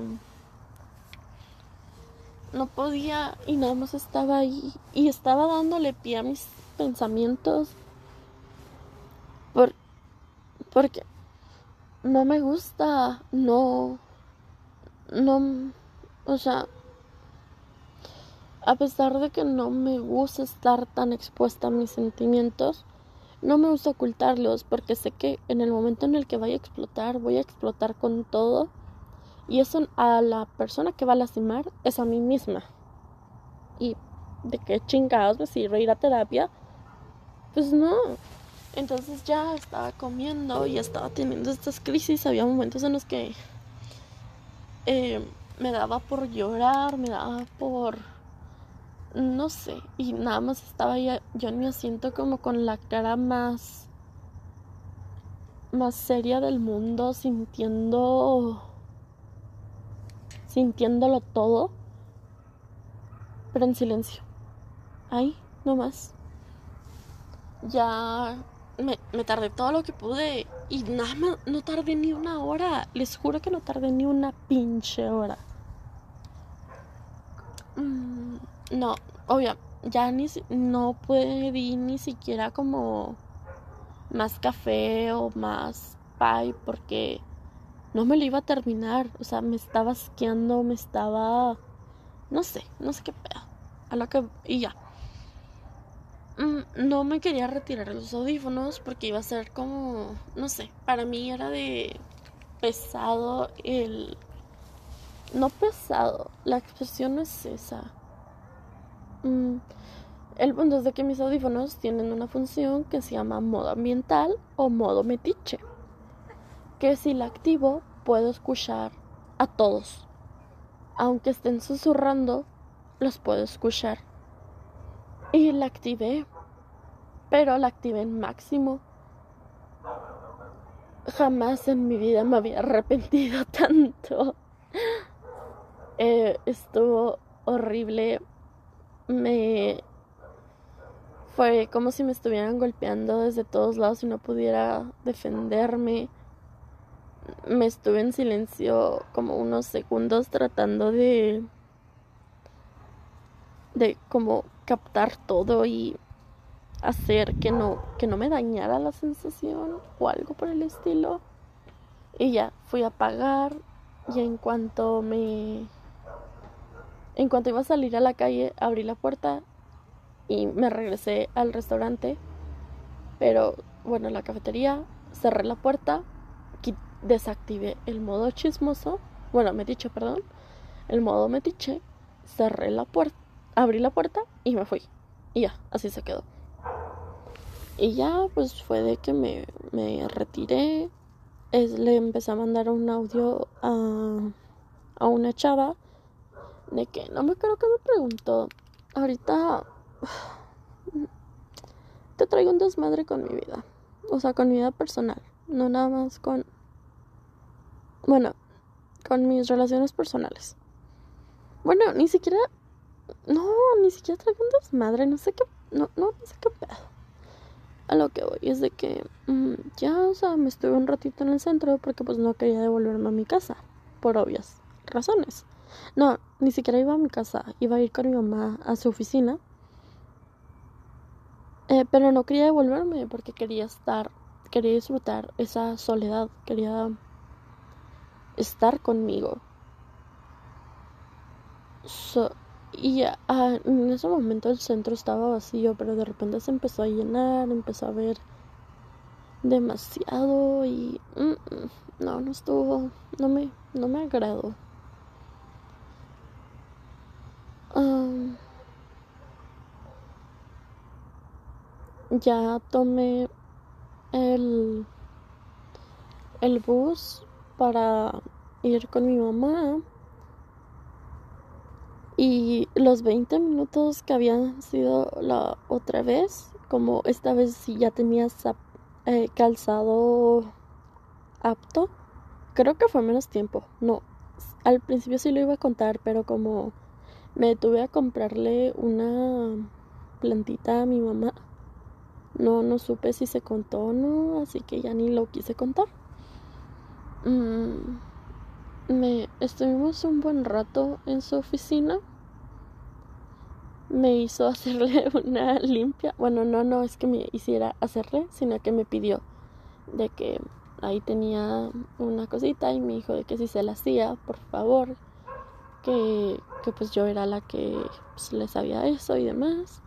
No podía y nada más estaba ahí. Y estaba dándole pie a mis pensamientos. Por, porque no me gusta. No. No. O sea, a pesar de que no me gusta estar tan expuesta a mis sentimientos, no me gusta ocultarlos porque sé que en el momento en el que vaya a explotar, voy a explotar con todo. Y eso a la persona que va a lastimar es a mí misma. Y de qué chingados me sirve ir a terapia. Pues no. Entonces ya estaba comiendo y estaba teniendo estas crisis. Había momentos en los que eh, me daba por llorar, me daba por no sé, y nada más estaba ya, yo en mi asiento como con la cara más más seria del mundo, sintiendo sintiéndolo todo, pero en silencio. Ay, no más. Ya me, me, tardé todo lo que pude y nada más, no tardé ni una hora. Les juro que no tardé ni una pinche hora. Mm, no, obvio, ya ni no pedí ni siquiera como más café o más pie porque no me lo iba a terminar, o sea, me estaba asqueando, me estaba no sé, no sé qué pedo. A lo que y ya. Mm, no me quería retirar los audífonos porque iba a ser como, no sé, para mí era de pesado el no pesado, la expresión no es esa Mm, el punto es de que mis audífonos tienen una función que se llama modo ambiental o modo metiche. Que si la activo puedo escuchar a todos. Aunque estén susurrando, los puedo escuchar. Y la activé. Pero la activé en máximo. Jamás en mi vida me había arrepentido [LAUGHS] tanto. Eh, estuvo horrible me fue como si me estuvieran golpeando desde todos lados y no pudiera defenderme. Me estuve en silencio como unos segundos tratando de de como captar todo y hacer que no que no me dañara la sensación o algo por el estilo. Y ya fui a pagar y en cuanto me en cuanto iba a salir a la calle, abrí la puerta y me regresé al restaurante. Pero bueno, la cafetería, cerré la puerta, desactivé el modo chismoso, bueno, metiche, perdón, el modo metiche, cerré la puerta, abrí la puerta y me fui. Y ya, así se quedó. Y ya, pues fue de que me, me retiré. Es, le empecé a mandar un audio a, a una chava de que no me creo que me preguntó. Ahorita [SIGHS] te traigo un desmadre con mi vida. O sea, con mi vida personal. No nada más con. Bueno, con mis relaciones personales. Bueno, ni siquiera. No, ni siquiera traigo un desmadre. No sé qué. No, no, sé qué pedo. A lo que voy es de que mm, ya, o sea, me estuve un ratito en el centro porque pues no quería devolverme a mi casa. Por obvias razones. No, ni siquiera iba a mi casa, iba a ir con mi mamá a su oficina. Eh, pero no quería devolverme porque quería estar, quería disfrutar esa soledad, quería estar conmigo. y en ese momento el centro estaba vacío, pero de repente se empezó a llenar, empezó a ver demasiado y mm, mm, no, no estuvo, no me, no me agradó. ya tomé el, el bus para ir con mi mamá. Y los 20 minutos que habían sido la otra vez, como esta vez sí ya tenía eh, calzado apto, creo que fue menos tiempo. No, al principio sí lo iba a contar, pero como me detuve a comprarle una plantita a mi mamá, no, no supe si se contó o no, así que ya ni lo quise contar. Mm, me estuvimos un buen rato en su oficina. Me hizo [LAUGHS] hacerle una limpia. Bueno, no, no es que me hiciera hacerle, sino que me pidió de que ahí tenía una cosita y me dijo de que si se la hacía, por favor, que, que pues yo era la que pues, le sabía eso y demás.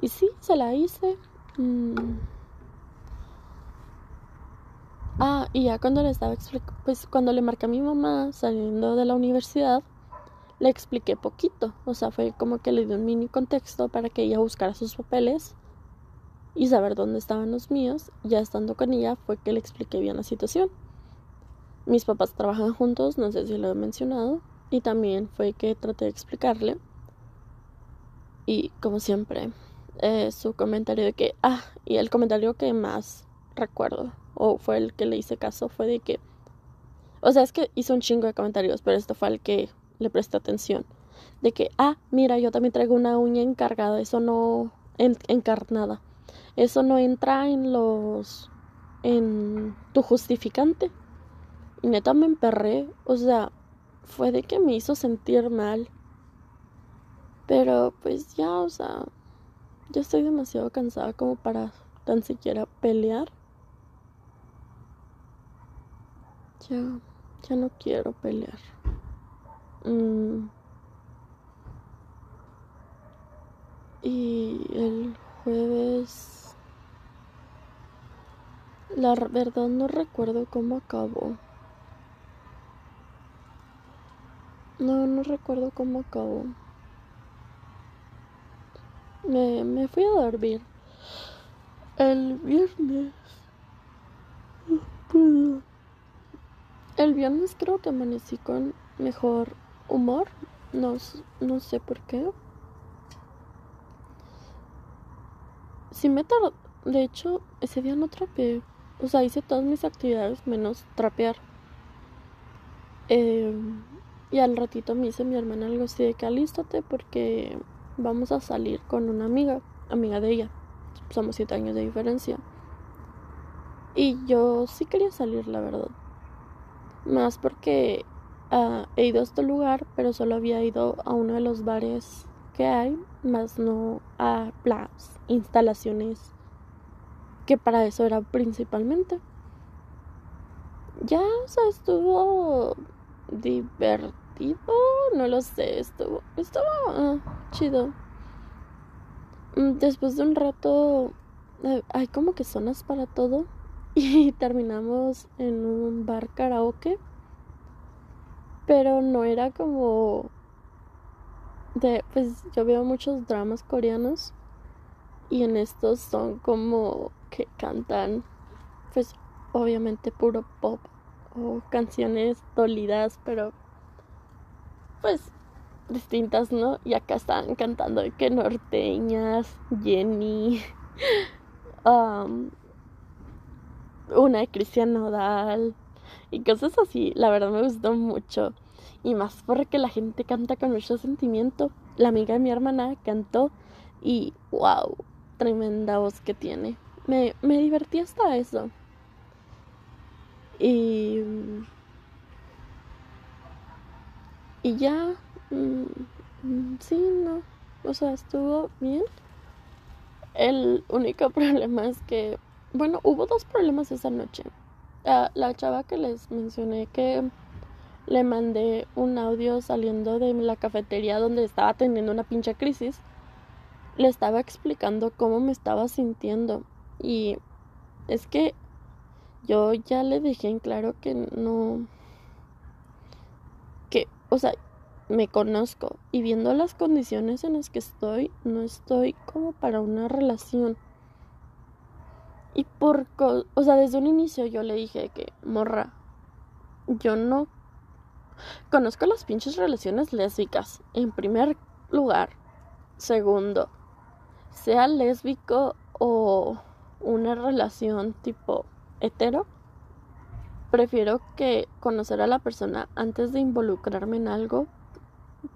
Y sí, se la hice. Mm. Ah, y ya cuando le estaba pues cuando le marqué a mi mamá saliendo de la universidad, le expliqué poquito. O sea, fue como que le di un mini contexto para que ella buscara sus papeles y saber dónde estaban los míos. Ya estando con ella fue que le expliqué bien la situación. Mis papás trabajan juntos, no sé si lo he mencionado. Y también fue que traté de explicarle. Y como siempre, eh, su comentario de que, ah, y el comentario que más recuerdo, o fue el que le hice caso, fue de que, o sea, es que hizo un chingo de comentarios, pero esto fue el que le presté atención. De que, ah, mira, yo también traigo una uña encargada, eso no, encarnada. Eso no entra en los, en tu justificante. Y neta me emperré, o sea, fue de que me hizo sentir mal. Pero pues ya, o sea, ya estoy demasiado cansada como para tan siquiera pelear. Ya, ya no quiero pelear. Mm. Y el jueves... La verdad no recuerdo cómo acabó. No, no recuerdo cómo acabó. Me, me fui a dormir. El viernes. El viernes creo que amanecí con mejor humor. No, sé por qué. Si me tardó. De hecho, ese día no trapeé. O sea, hice todas mis actividades menos trapear. Eh, y al ratito me dice mi hermana algo así de que alístate porque vamos a salir con una amiga, amiga de ella. Somos siete años de diferencia. Y yo sí quería salir, la verdad. Más porque uh, he ido a este lugar, pero solo había ido a uno de los bares que hay, más no a las instalaciones que para eso era principalmente. Ya, o sea, estuvo divertido, no lo sé, estuvo, estuvo ah, chido. Mm, después de un rato eh, hay como que zonas para todo [LAUGHS] y terminamos en un bar karaoke, pero no era como de, pues yo veo muchos dramas coreanos y en estos son como que cantan, pues obviamente puro pop o canciones dolidas, pero pues distintas, ¿no? Y acá están cantando que norteñas, Jenny, [LAUGHS] um, una de Cristian Nodal y cosas así. La verdad me gustó mucho. Y más porque la gente canta con mucho sentimiento. La amiga de mi hermana cantó y wow, tremenda voz que tiene. Me, me divertí hasta eso. Y. Y ya. Mm, mm, sí, no. O sea, estuvo bien. El único [LAUGHS] problema es que. Bueno, hubo dos problemas esa noche. la chava que les mencioné que le mandé un audio saliendo de la cafetería donde estaba teniendo una pinche crisis. Le estaba explicando cómo me estaba sintiendo. Y es que yo ya le dejé en claro que no. Que, o sea, me conozco y viendo las condiciones en las que estoy, no estoy como para una relación. Y por, o sea, desde un inicio yo le dije que, morra, yo no conozco las pinches relaciones lésbicas, en primer lugar. Segundo, sea lésbico o una relación tipo hetero, prefiero que conocer a la persona antes de involucrarme en algo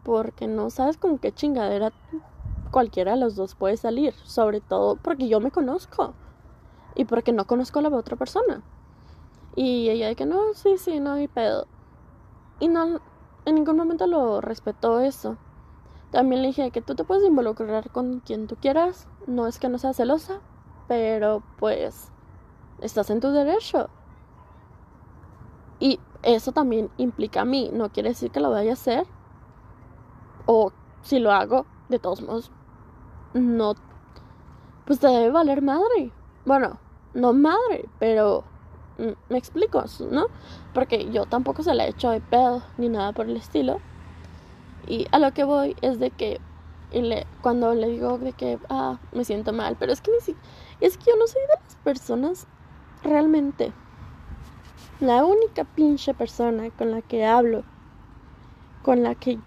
porque no sabes con qué chingadera cualquiera de los dos puede salir, sobre todo porque yo me conozco y porque no conozco a la otra persona. Y ella de que no, sí, sí, no hay pedo. Y no, en ningún momento lo respetó eso. También le dije que tú te puedes involucrar con quien tú quieras, no es que no sea celosa, pero pues estás en tu derecho. Y eso también implica a mí, no quiere decir que lo vaya a hacer. O si lo hago, de todos modos, no, pues te debe valer madre. Bueno, no madre, pero mm, me explico, ¿no? Porque yo tampoco se la he hecho de pedo ni nada por el estilo. Y a lo que voy es de que le, cuando le digo de que ah, me siento mal, pero es que ni siquiera, es que yo no soy de las personas realmente. La única pinche persona con la que hablo, con la que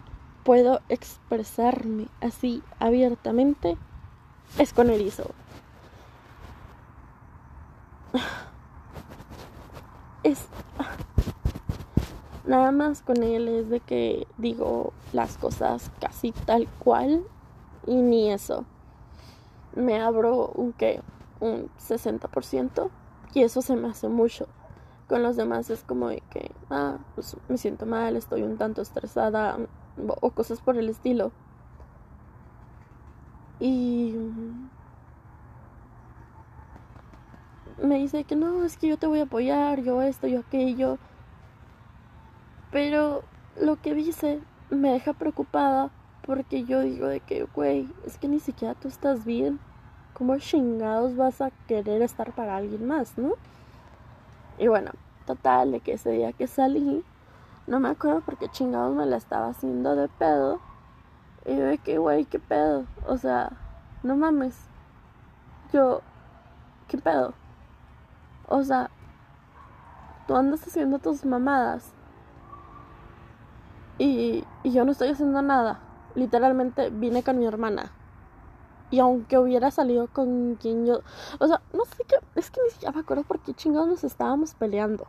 puedo expresarme así abiertamente, es con Erizo. Es. Nada más con él es de que digo las cosas casi tal cual y ni eso. Me abro un que un 60% y eso se me hace mucho. Con los demás es como de que, ah, pues me siento mal, estoy un tanto estresada o cosas por el estilo. Y me dice que no, es que yo te voy a apoyar, yo esto, yo aquello. Pero lo que dice me deja preocupada porque yo digo de que, güey, es que ni siquiera tú estás bien. ¿Cómo chingados vas a querer estar para alguien más, no? Y bueno, total, de que ese día que salí, no me acuerdo porque chingados me la estaba haciendo de pedo. Y de que, güey, qué pedo. O sea, no mames. Yo, qué pedo. O sea, tú andas haciendo tus mamadas. Y, y yo no estoy haciendo nada. Literalmente vine con mi hermana. Y aunque hubiera salido con quien yo. O sea, no sé qué. Es que ni siquiera me acuerdo por qué chingados nos estábamos peleando.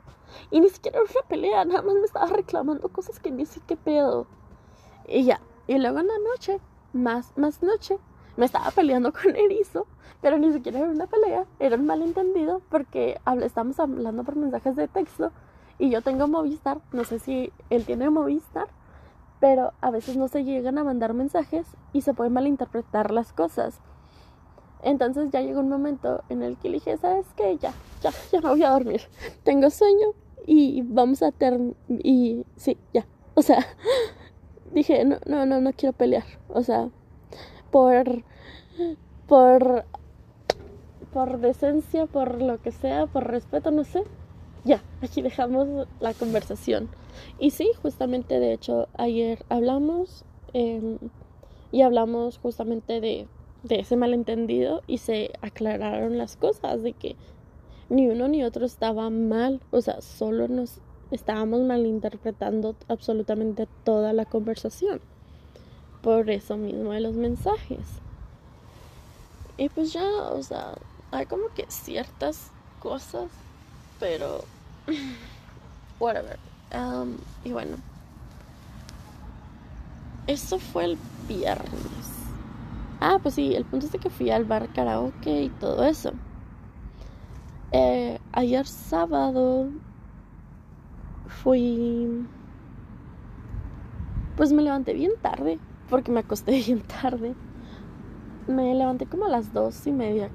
Y ni siquiera era una pelea, nada más me estaba reclamando cosas que ni sé qué pedo. Y ya. Y luego en la noche, más, más noche, me estaba peleando con Erizo, pero ni siquiera era una pelea, era un malentendido porque estamos hablando por mensajes de texto y yo tengo Movistar, no sé si él tiene Movistar, pero a veces no se llegan a mandar mensajes y se pueden malinterpretar las cosas. Entonces ya llegó un momento en el que dije, ¿sabes qué? Ya, ya, ya me voy a dormir. Tengo sueño y vamos a terminar. Y sí, ya. O sea, [LAUGHS] dije, no, no, no, no quiero pelear. O sea, por, por, por decencia, por lo que sea, por respeto, no sé. Ya, aquí dejamos la conversación. Y sí, justamente, de hecho, ayer hablamos em, y hablamos justamente de, de ese malentendido y se aclararon las cosas, de que ni uno ni otro estaba mal, o sea, solo nos estábamos malinterpretando absolutamente toda la conversación por eso mismo de los mensajes. Y pues ya, o sea, hay como que ciertas cosas, pero [LAUGHS] whatever. Um, y bueno, eso fue el viernes. Ah, pues sí, el punto es de que fui al bar karaoke y todo eso. Eh, ayer sábado fui... Pues me levanté bien tarde porque me acosté [LAUGHS] bien tarde. Me levanté como a las dos y media.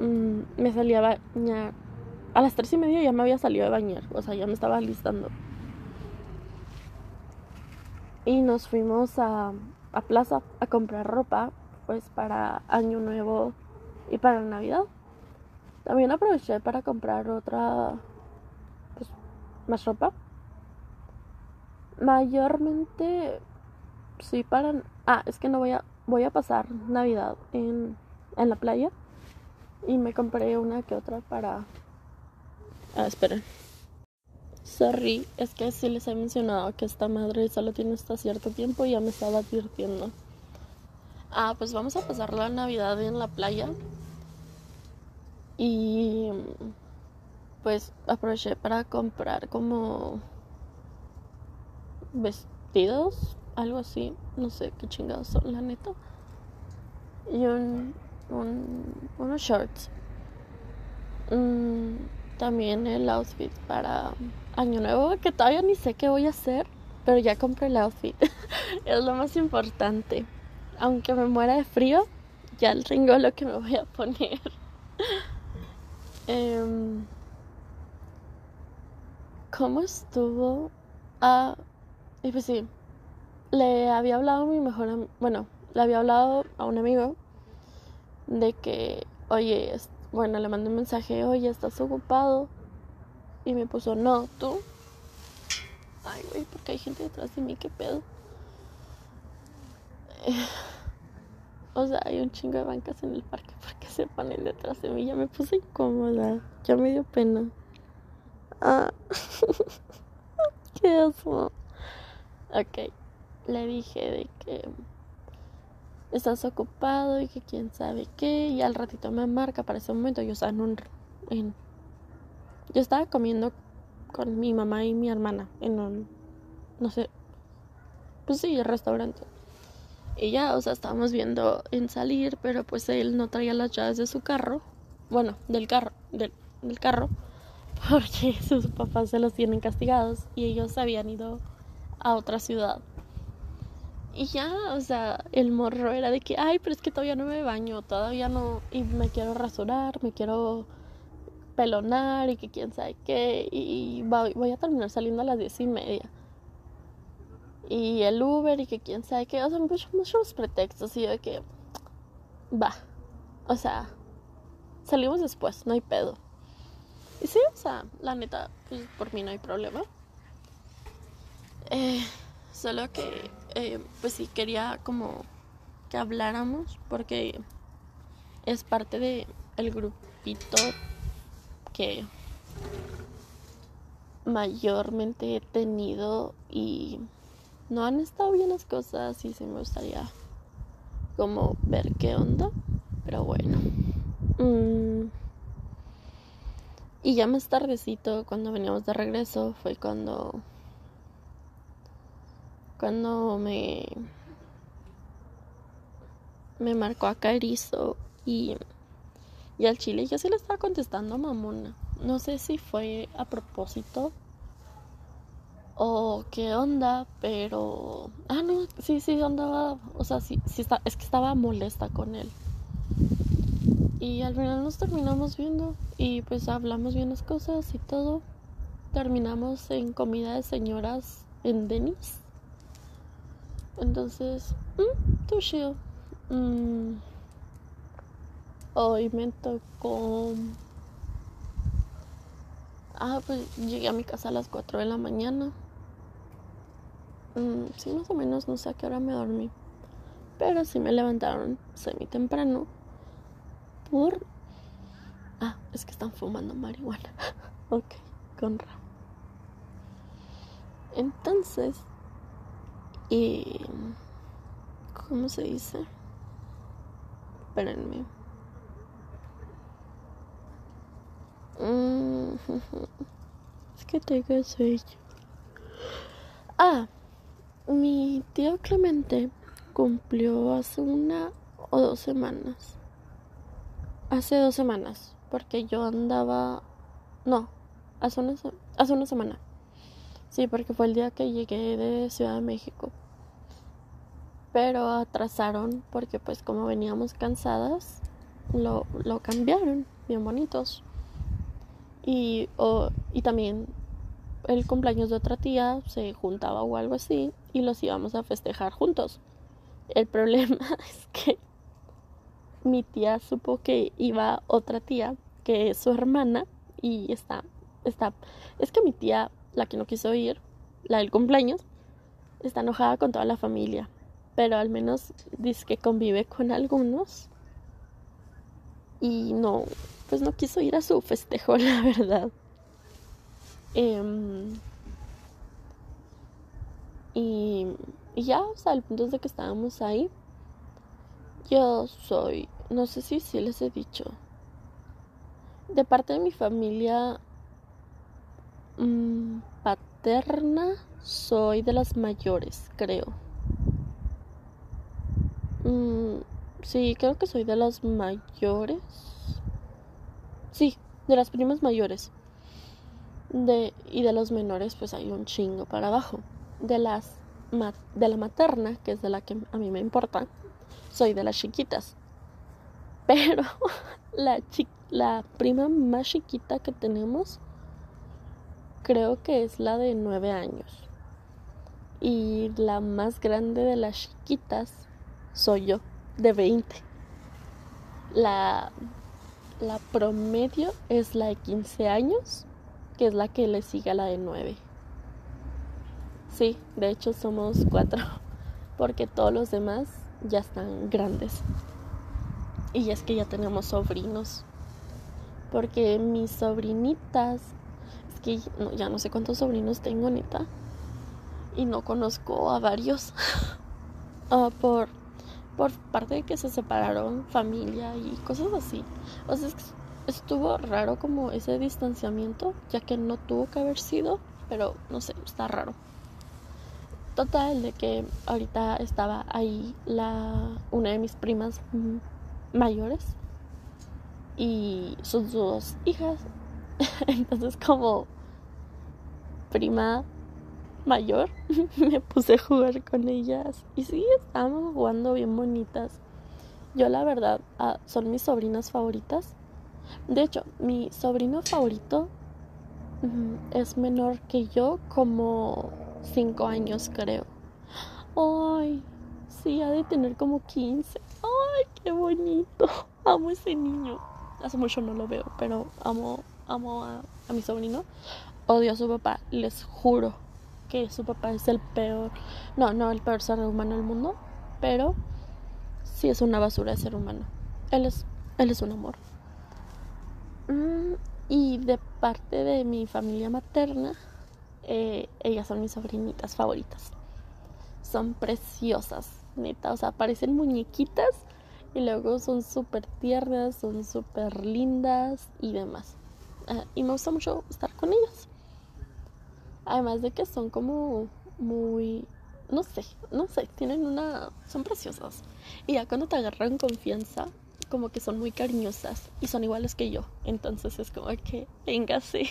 Mm, me salí a bañar. A las tres y media ya me había salido de bañar. O sea, ya me estaba listando. Y nos fuimos a, a Plaza a comprar ropa. Pues para Año Nuevo y para Navidad. También aproveché para comprar otra. Pues más ropa. Mayormente sí para... Ah, es que no voy a... Voy a pasar Navidad en, en la playa. Y me compré una que otra para... Ah, esperen. Sorry, es que sí les he mencionado que esta madre solo tiene hasta cierto tiempo y ya me estaba advirtiendo. Ah, pues vamos a pasar la Navidad en la playa. Y pues aproveché para comprar como vestidos, algo así, no sé qué chingados son, la neta. Y un, unos shorts. Mm, también el outfit para Año Nuevo, que todavía ni sé qué voy a hacer, pero ya compré el outfit. [LAUGHS] es lo más importante. Aunque me muera de frío, ya tengo lo que me voy a poner. [LAUGHS] Em, ¿Cómo estuvo? Ah, y pues sí, le había hablado a mi mejor bueno, le había hablado a un amigo de que, oye, bueno, le mandé un mensaje, oye, ¿estás ocupado? Y me puso, no, ¿tú? Ay, güey, porque hay gente detrás de mí, qué pedo. [SIGHS] o sea, hay un chingo de bancas en el parque porque se ponen detrás de mí. Ya me puse incómoda, ya me dio pena. Ah, [LAUGHS] qué eso. Ok, le dije de que estás ocupado y que quién sabe qué. Y al ratito me marca para ese momento. Yo estaba en un. Yo estaba comiendo con mi mamá y mi hermana en un. No sé. Pues sí, el restaurante. Y ya, o sea, estábamos viendo en salir, pero pues él no traía las llaves de su carro. Bueno, del carro, del, del carro. [LAUGHS] Porque sus papás se los tienen castigados y ellos habían ido a otra ciudad. Y ya, o sea, el morro era de que, ay, pero es que todavía no me baño, todavía no, y me quiero rasurar, me quiero pelonar y que quién sabe qué, y voy a terminar saliendo a las diez y media. Y el Uber y que quién sabe qué, o sea, muchos, muchos pretextos y de que, va, o sea, salimos después, no hay pedo. Y sí, o sea, la neta, pues por mí no hay problema. Eh, solo que, eh, pues sí, quería como que habláramos porque es parte de el grupito que mayormente he tenido y no han estado bien las cosas y se me gustaría como ver qué onda, pero bueno. Mm. Y ya más tardecito, cuando veníamos de regreso, fue cuando cuando me me marcó a Carizo y, y al chile yo se le estaba contestando mamona. No sé si fue a propósito o qué onda, pero ah no, sí sí andaba, o sea, sí sí está, es que estaba molesta con él. Y al final nos terminamos viendo y pues hablamos bien las cosas y todo. Terminamos en comida de señoras en Denis. Entonces, mmm, chill. Mm, hoy me tocó. Ah, pues llegué a mi casa a las 4 de la mañana. Mm, sí, más o menos, no sé a qué hora me dormí. Pero sí me levantaron semi temprano. Por. Ah, es que están fumando marihuana. [LAUGHS] ok, con ra. Entonces, y... ¿Cómo se dice? Espérenme. Mm, [LAUGHS] es que tengo sueño. Ah, mi tío Clemente cumplió hace una o dos semanas. Hace dos semanas, porque yo andaba... No, hace una, hace una semana. Sí, porque fue el día que llegué de Ciudad de México pero atrasaron porque pues como veníamos cansadas lo, lo cambiaron bien bonitos. Y, y también el cumpleaños de otra tía se juntaba o algo así y los íbamos a festejar juntos. El problema [LAUGHS] es que mi tía supo que iba otra tía que es su hermana y está está es que mi tía la que no quiso ir la del cumpleaños está enojada con toda la familia pero al menos dice que convive con algunos. y no, pues no quiso ir a su festejo, [LAUGHS] la verdad. Em, y, ya, o sea, el punto de que estábamos ahí. Yo soy, no sé si sí les he dicho, de parte de mi familia mmm, paterna, soy de las mayores, creo. Mm, sí, creo que soy de las mayores. Sí, de las primas mayores. De, y de los menores, pues hay un chingo para abajo. De las de la materna, que es de la que a mí me importa, soy de las chiquitas. [LAUGHS] Pero [LAUGHS] la, la prima más chiquita que tenemos, creo que es la de nueve años. Y la más grande de las chiquitas soy yo, de 20. La, la promedio es la de 15 años, que es la que le sigue a la de 9. Sí, de hecho somos cuatro, [LAUGHS] porque todos los demás ya están grandes. Y es que ya tenemos sobrinos. Porque mis sobrinitas, es que ya no sé cuántos sobrinos tengo, neta. Y no conozco a varios. uh, [LAUGHS] por por parte de que se separaron familia y cosas así. O sea, estuvo raro como ese distanciamiento, ya que no tuvo que haber sido, pero no sé, está raro. Total, de que ahorita estaba ahí la una de mis primas mayores y sus dos hijas. [LAUGHS] Entonces como prima mayor, [LAUGHS] me puse a jugar con ellas y sí, estábamos jugando bien bonitas. Yo la verdad, ah, son mis sobrinas favoritas. De hecho, mi sobrino favorito es menor que yo como 5 años creo. Ay, sí, ha de tener como 15. Ay, qué bonito. [LAUGHS] Amo ese niño. Hace mucho no lo veo, pero amo, amo a mi sobrino. Odio a su papá, les juro que su papá es el peor, no, no el peor ser humano del mundo, pero sí es una basura de ser humano. Él es, él es un amor. Mm, y de parte de mi familia materna, eh, ellas son mis sobrinitas favoritas. Son preciosas, neta, o sea, parecen muñequitas y luego son súper tiernas, son súper lindas y demás. Ah, y me gusta mucho estar con ellas. Además de que son como muy, no sé, no sé, tienen una, son preciosas. Y ya cuando te agarran confianza, como que son muy cariñosas y son iguales que yo. Entonces es como que, sí.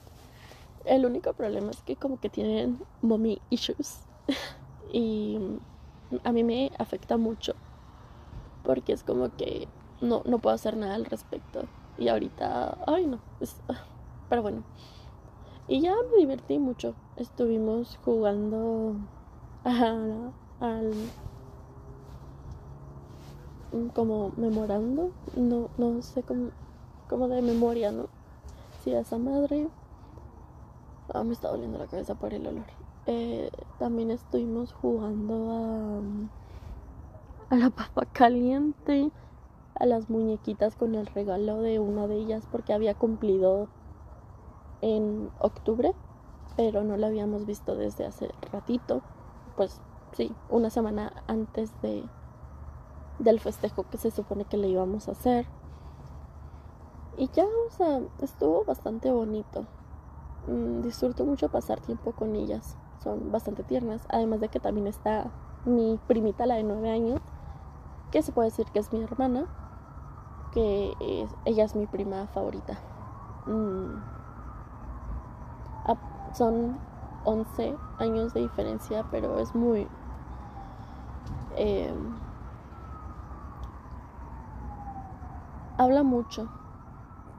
[LAUGHS] El único problema es que como que tienen mommy issues. [LAUGHS] y a mí me afecta mucho. Porque es como que no, no puedo hacer nada al respecto. Y ahorita, ay no, [LAUGHS] pero bueno. Y ya me divertí mucho. Estuvimos jugando al como memorando, no, no sé cómo, como de memoria, ¿no? Sí, a esa madre. Ah, me está doliendo la cabeza por el olor. Eh, también estuvimos jugando a, a la papa caliente, a las muñequitas con el regalo de una de ellas porque había cumplido en octubre, pero no la habíamos visto desde hace ratito, pues sí, una semana antes de del festejo que se supone que le íbamos a hacer. Y ya, o sea, estuvo bastante bonito. Mm, disfruto mucho pasar tiempo con ellas. Son bastante tiernas. Además de que también está mi primita, la de nueve años, que se puede decir que es mi hermana, que ella es mi prima favorita. Mm, son 11 años de diferencia, pero es muy... Eh, habla mucho,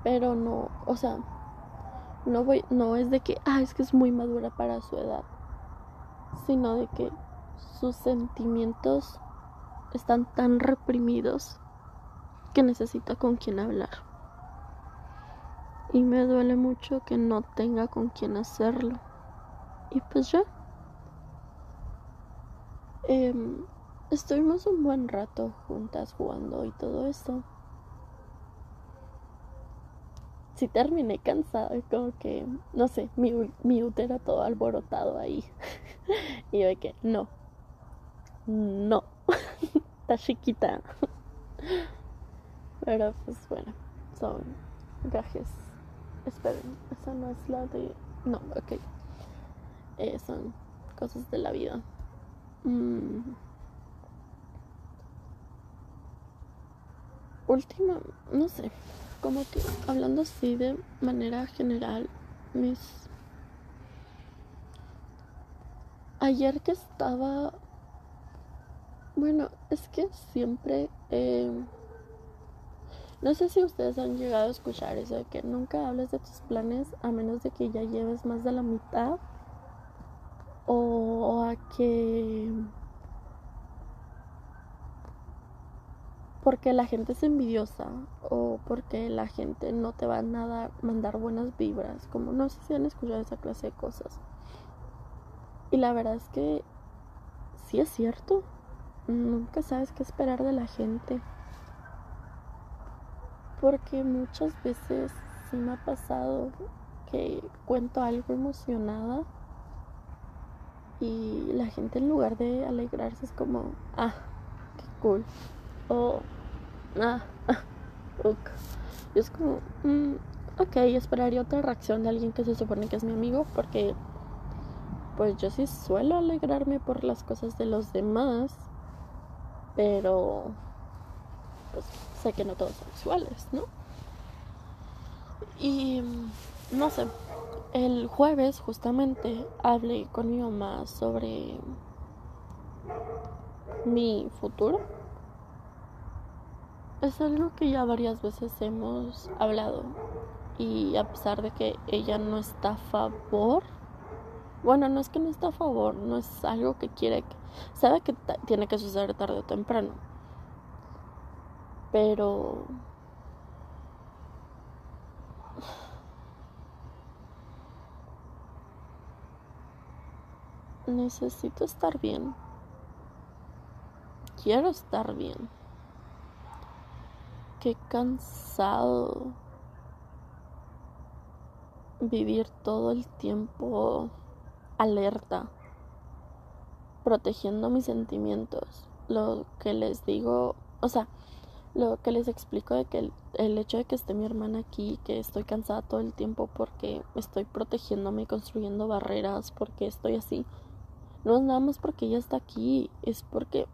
pero no, o sea, no voy, no es de que, ah, es que es muy madura para su edad, sino de que sus sentimientos están tan reprimidos que necesita con quien hablar y me duele mucho que no tenga con quien hacerlo. Y pues ya. Em, estuvimos un buen rato juntas jugando y todo eso. sí terminé cansada, como que, no sé, mi, mi útero todo alborotado ahí. [LAUGHS] y yo que, no, no, [LAUGHS] está chiquita. [LAUGHS] Pero pues bueno, son gajes. Esperen, esa no es la de... No, ok. Eh, son cosas de la vida. Mm. Última, no sé, como que hablando así de manera general, mis... Ayer que estaba... Bueno, es que siempre... No sé si ustedes han llegado a escuchar eso de que nunca hables de tus planes a menos de que ya lleves más de la mitad. O a que porque la gente es envidiosa o porque la gente no te va a nada mandar buenas vibras, como no sé si han escuchado esa clase de cosas. Y la verdad es que sí es cierto. Nunca sabes qué esperar de la gente. Porque muchas veces sí me ha pasado que cuento algo emocionada y la gente en lugar de alegrarse es como, ah, qué cool o ah, [LAUGHS] ok. Y es como, mm, ok, esperaría otra reacción de alguien que se supone que es mi amigo porque pues yo sí suelo alegrarme por las cosas de los demás, pero pues sé que no todos son iguales, ¿no? Y no sé, el jueves justamente hablé con mi mamá sobre mi futuro es algo que ya varias veces hemos hablado y a pesar de que ella no está a favor, bueno, no es que no está a favor, no es algo que quiere, sabe que tiene que suceder tarde o temprano, pero necesito estar bien, quiero estar bien. Qué cansado vivir todo el tiempo alerta, protegiendo mis sentimientos. Lo que les digo, o sea, lo que les explico de que el, hecho de que esté mi hermana aquí, que estoy cansada todo el tiempo porque estoy protegiéndome y construyendo barreras, porque estoy así, no es nada más porque ella está aquí, es porque,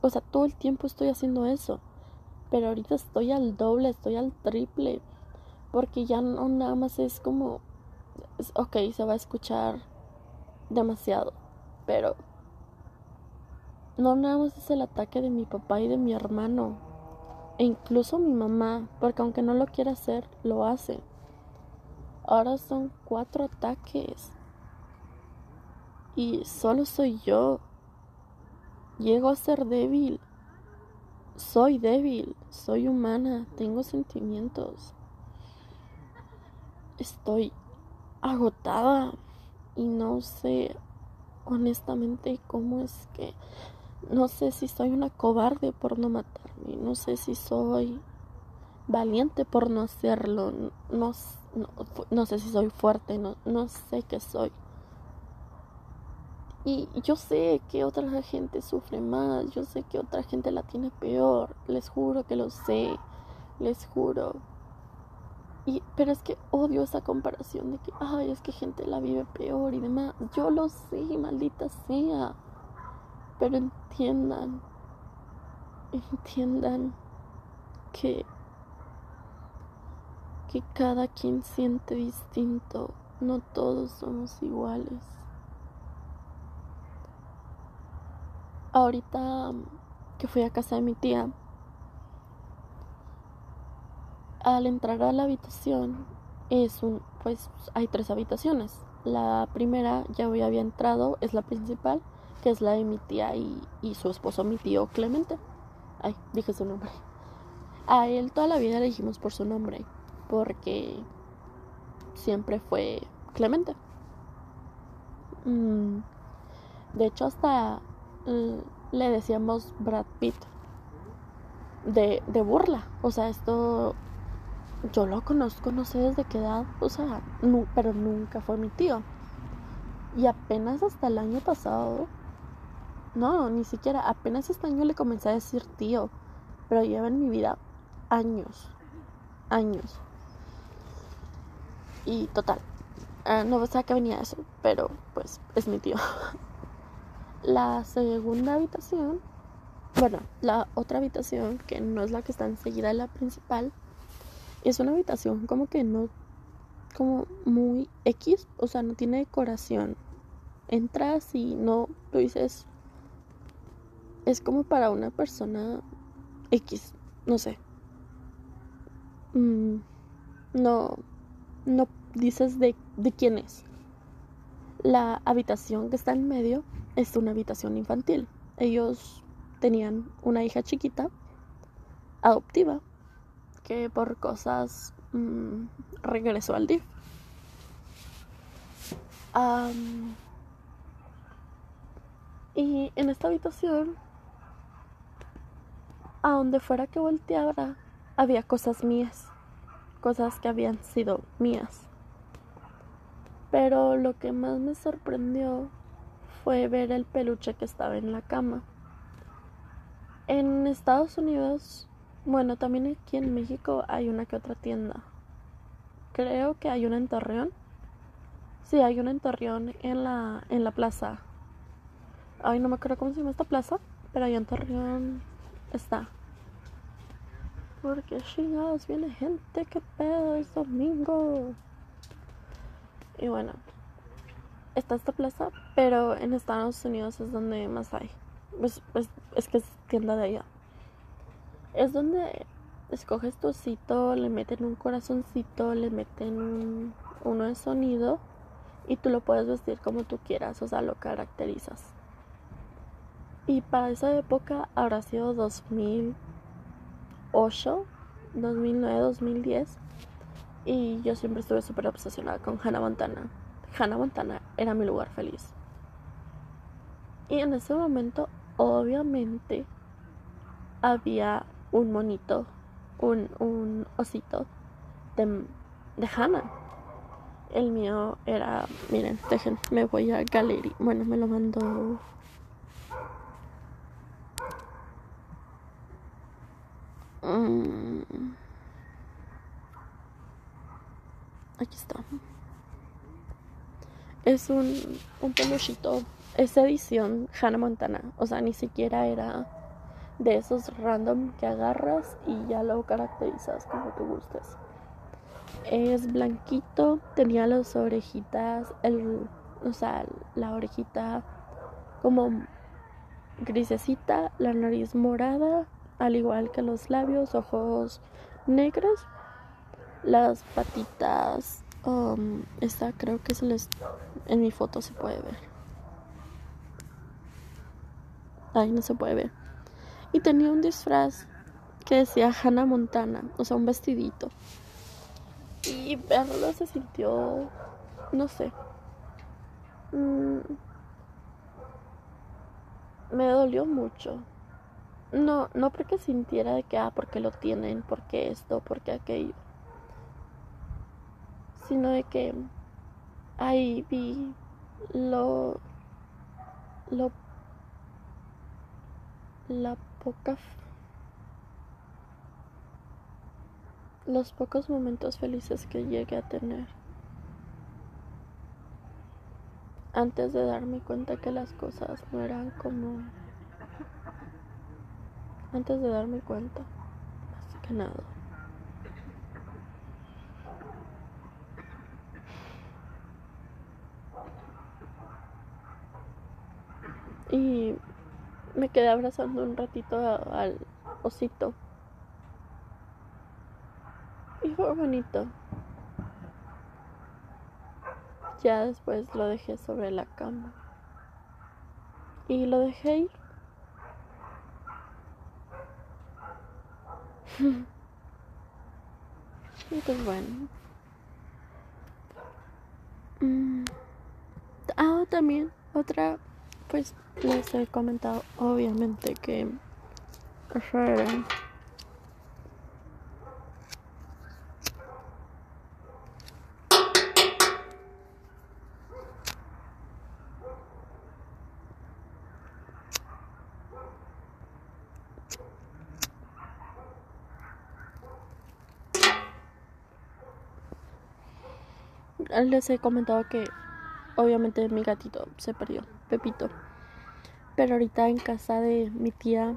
o sea, todo el tiempo estoy haciendo eso pero ahorita estoy al doble, estoy al triple, porque ya no nada más es como, ok, se va a escuchar demasiado, pero no nada más es el ataque de mi papá y de mi hermano, e incluso mi mamá, porque aunque no lo quiera hacer, lo hace. Ahora son cuatro ataques. Y solo soy yo. Llego a ser débil soy débil, soy humana, tengo sentimientos. Estoy agotada y no sé honestamente cómo es que no sé si soy una cobarde por no matarme, no sé si soy valiente por no hacerlo, no, no, sé si soy fuerte, no, no sé qué soy. Y yo sé que otra gente sufre más, yo sé que otra gente la tiene peor, les juro que lo sé, les juro. Y, pero es que odio esa comparación de que, ay, es que gente la vive peor y demás. Yo lo sé, maldita sea. Pero entiendan, entiendan que, que cada quien siente distinto. No todos somos iguales. ahorita que fui a casa de mi tía, al entrar a la habitación, es un, pues hay tres habitaciones. La primera ya había entrado, es la principal, que es la de mi tía y, y su esposo, mi tío Clemente. Ay, dije su nombre. A él toda la vida le dijimos por su nombre, porque siempre fue Clemente. Mm, de hecho, hasta le decíamos Brad Pitt de, burla. O sea, esto yo lo conozco, no sé desde qué edad, o sea, pero nunca fue mi tío. Y apenas hasta el año pasado, no, ni siquiera, apenas este año le comencé a decir tío, pero lleva en mi vida años, años. Y total, uh, no sé a qué venía eso, pero pues es mi tío. [LAUGHS] La segunda habitación, bueno, la otra habitación, que no es la que está enseguida de la principal, es una habitación como que no, como muy X, o sea, no tiene decoración. Entras y no, tú dices, es como para una persona X, no sé. Mm, no, no dices de, de quién es. La habitación que está en medio es una habitación infantil. Ellos tenían una hija chiquita, adoptiva, que por cosas mm, regresó al DIF. y en esta habitación, a donde fuera que volteara, había cosas mías, cosas que habían sido mías. Pero lo que más me sorprendió fue ver el peluche que estaba en la cama. En Estados Unidos bueno, también aquí en México hay una que otra tienda. Creo que hay una en Torreón. Sí, hay una en Torreón en la, en la plaza. Ay, no me acuerdo cómo se llama esta plaza, pero ahí en Torreón está. Porque chingados, viene gente, que pedo, es domingo. Y bueno, está esta plaza, pero en Estados Unidos es donde más hay. Pues, pues es que es tienda de allá es donde escoges tu osito, le meten un corazoncito, le meten uno de sonido y tú lo puedes vestir como tú quieras, o sea, lo caracterizas. Y para esa época habrá sido 2008, 2009, 2010 y yo siempre estuve súper obsesionada con Hannah Montana. Hannah Montana era mi lugar feliz. Y en ese momento, obviamente, había un monito, un, un osito de, de Hannah. El mío era, miren, dejen, me voy a Gallery. Bueno, me lo mandó. Aquí está. Es un, un peluchito. Es edición Hannah Montana. O sea, ni siquiera era de esos random que agarras y ya lo caracterizas como tú gustes. Es blanquito, tenía las orejitas, el, o sea, la orejita como grisecita, la nariz morada, al igual que los labios, ojos negros, las patitas, um, esta creo que se les, en mi foto se puede ver. Ahí no se puede ver y tenía un disfraz que decía Hannah Montana, o sea, un vestidito. Y verlo se sintió, no sé. Mm, me dolió mucho. No, no porque sintiera de que, ah, porque lo tienen, porque esto, porque aquello. Sino de que ahí vi lo, lo, la los pocos momentos felices que llegué a tener. Antes de darme cuenta que las cosas no eran como antes de darme cuenta más que nada y me quedé abrazando un ratito al osito. Y fue bonito. Ya después lo dejé sobre la cama. Y lo dejé ir. Y pues bueno. Mm. Ah, también otra pues les he comentado obviamente que les he comentado que obviamente mi gatito se perdió, Pepito. Pero ahorita en casa de mi tía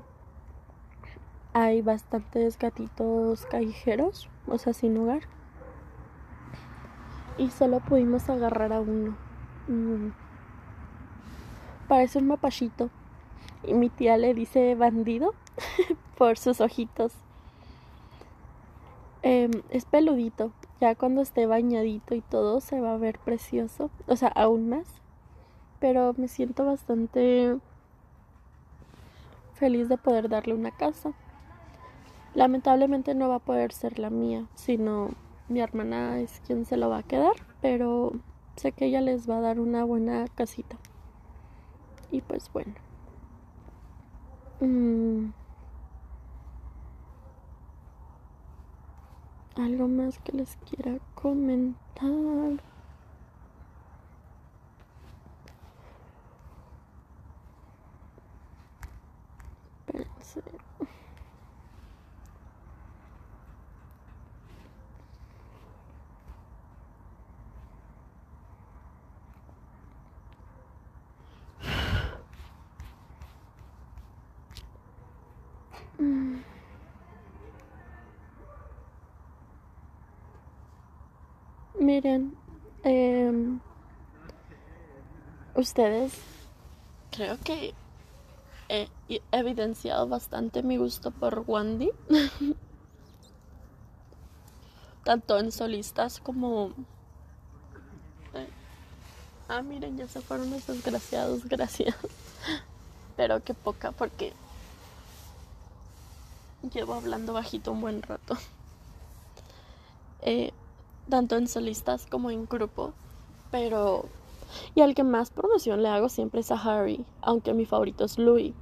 hay bastantes gatitos callejeros, o sea, sin hogar. Y solo pudimos agarrar a uno. Mm. Parece un mapachito. Y mi tía le dice bandido [LAUGHS] por sus ojitos. Em, es peludito. Ya cuando esté bañadito y todo se va a ver precioso. O sea, aún más. Pero me siento bastante feliz de poder darle una casa. Lamentablemente no va a poder ser la mía, sino mi hermana es quien se lo va a quedar, pero sé que ella les va a dar una buena casita. Y pues bueno. Mm. Algo más que les quiera comentar. Miren, em, ustedes creo que he evidenciado bastante mi gusto por Wandy. [LAUGHS] Tanto en solistas como... Eh, ah, miren, ya se fueron los desgraciados, gracias. [LAUGHS] Pero qué poca, porque llevo hablando bajito un buen rato. [LAUGHS] Eh, tanto en solistas como en grupo, pero... Y al que más promoción le hago siempre es a Harry, aunque mi favorito es Louis.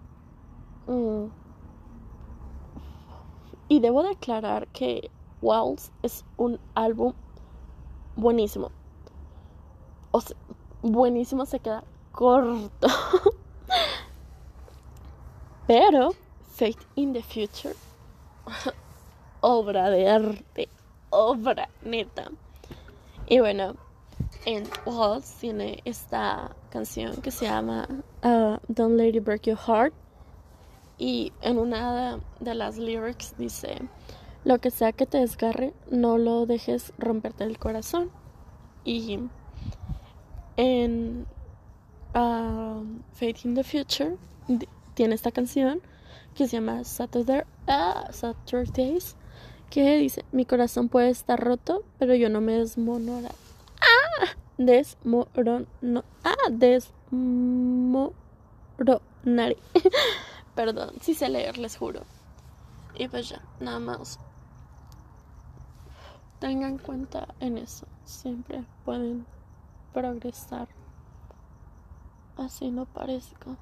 Mm. Y debo declarar que Walls es un álbum buenísimo. O sea, buenísimo se queda corto. [LAUGHS] Pero Fate in the Future, [LAUGHS] obra de arte obra, neta. Y bueno, en Walls tiene esta canción que se llama uh, Don't Let It Break Your Heart. Y en una de las lyrics dice, lo que sea que te desgarre, no lo dejes romperte el corazón. Y en uh, in the Future tiene esta canción que se llama Saturday, uh, Saturdays que dice, mi corazón puede estar roto, pero yo no me desmoronaré. Ah, ah, desmoronaré. [LAUGHS] Perdón, si sé leer, les juro. Y pues ya, nada más. Tengan cuenta en eso. Siempre pueden progresar. Así no parezca.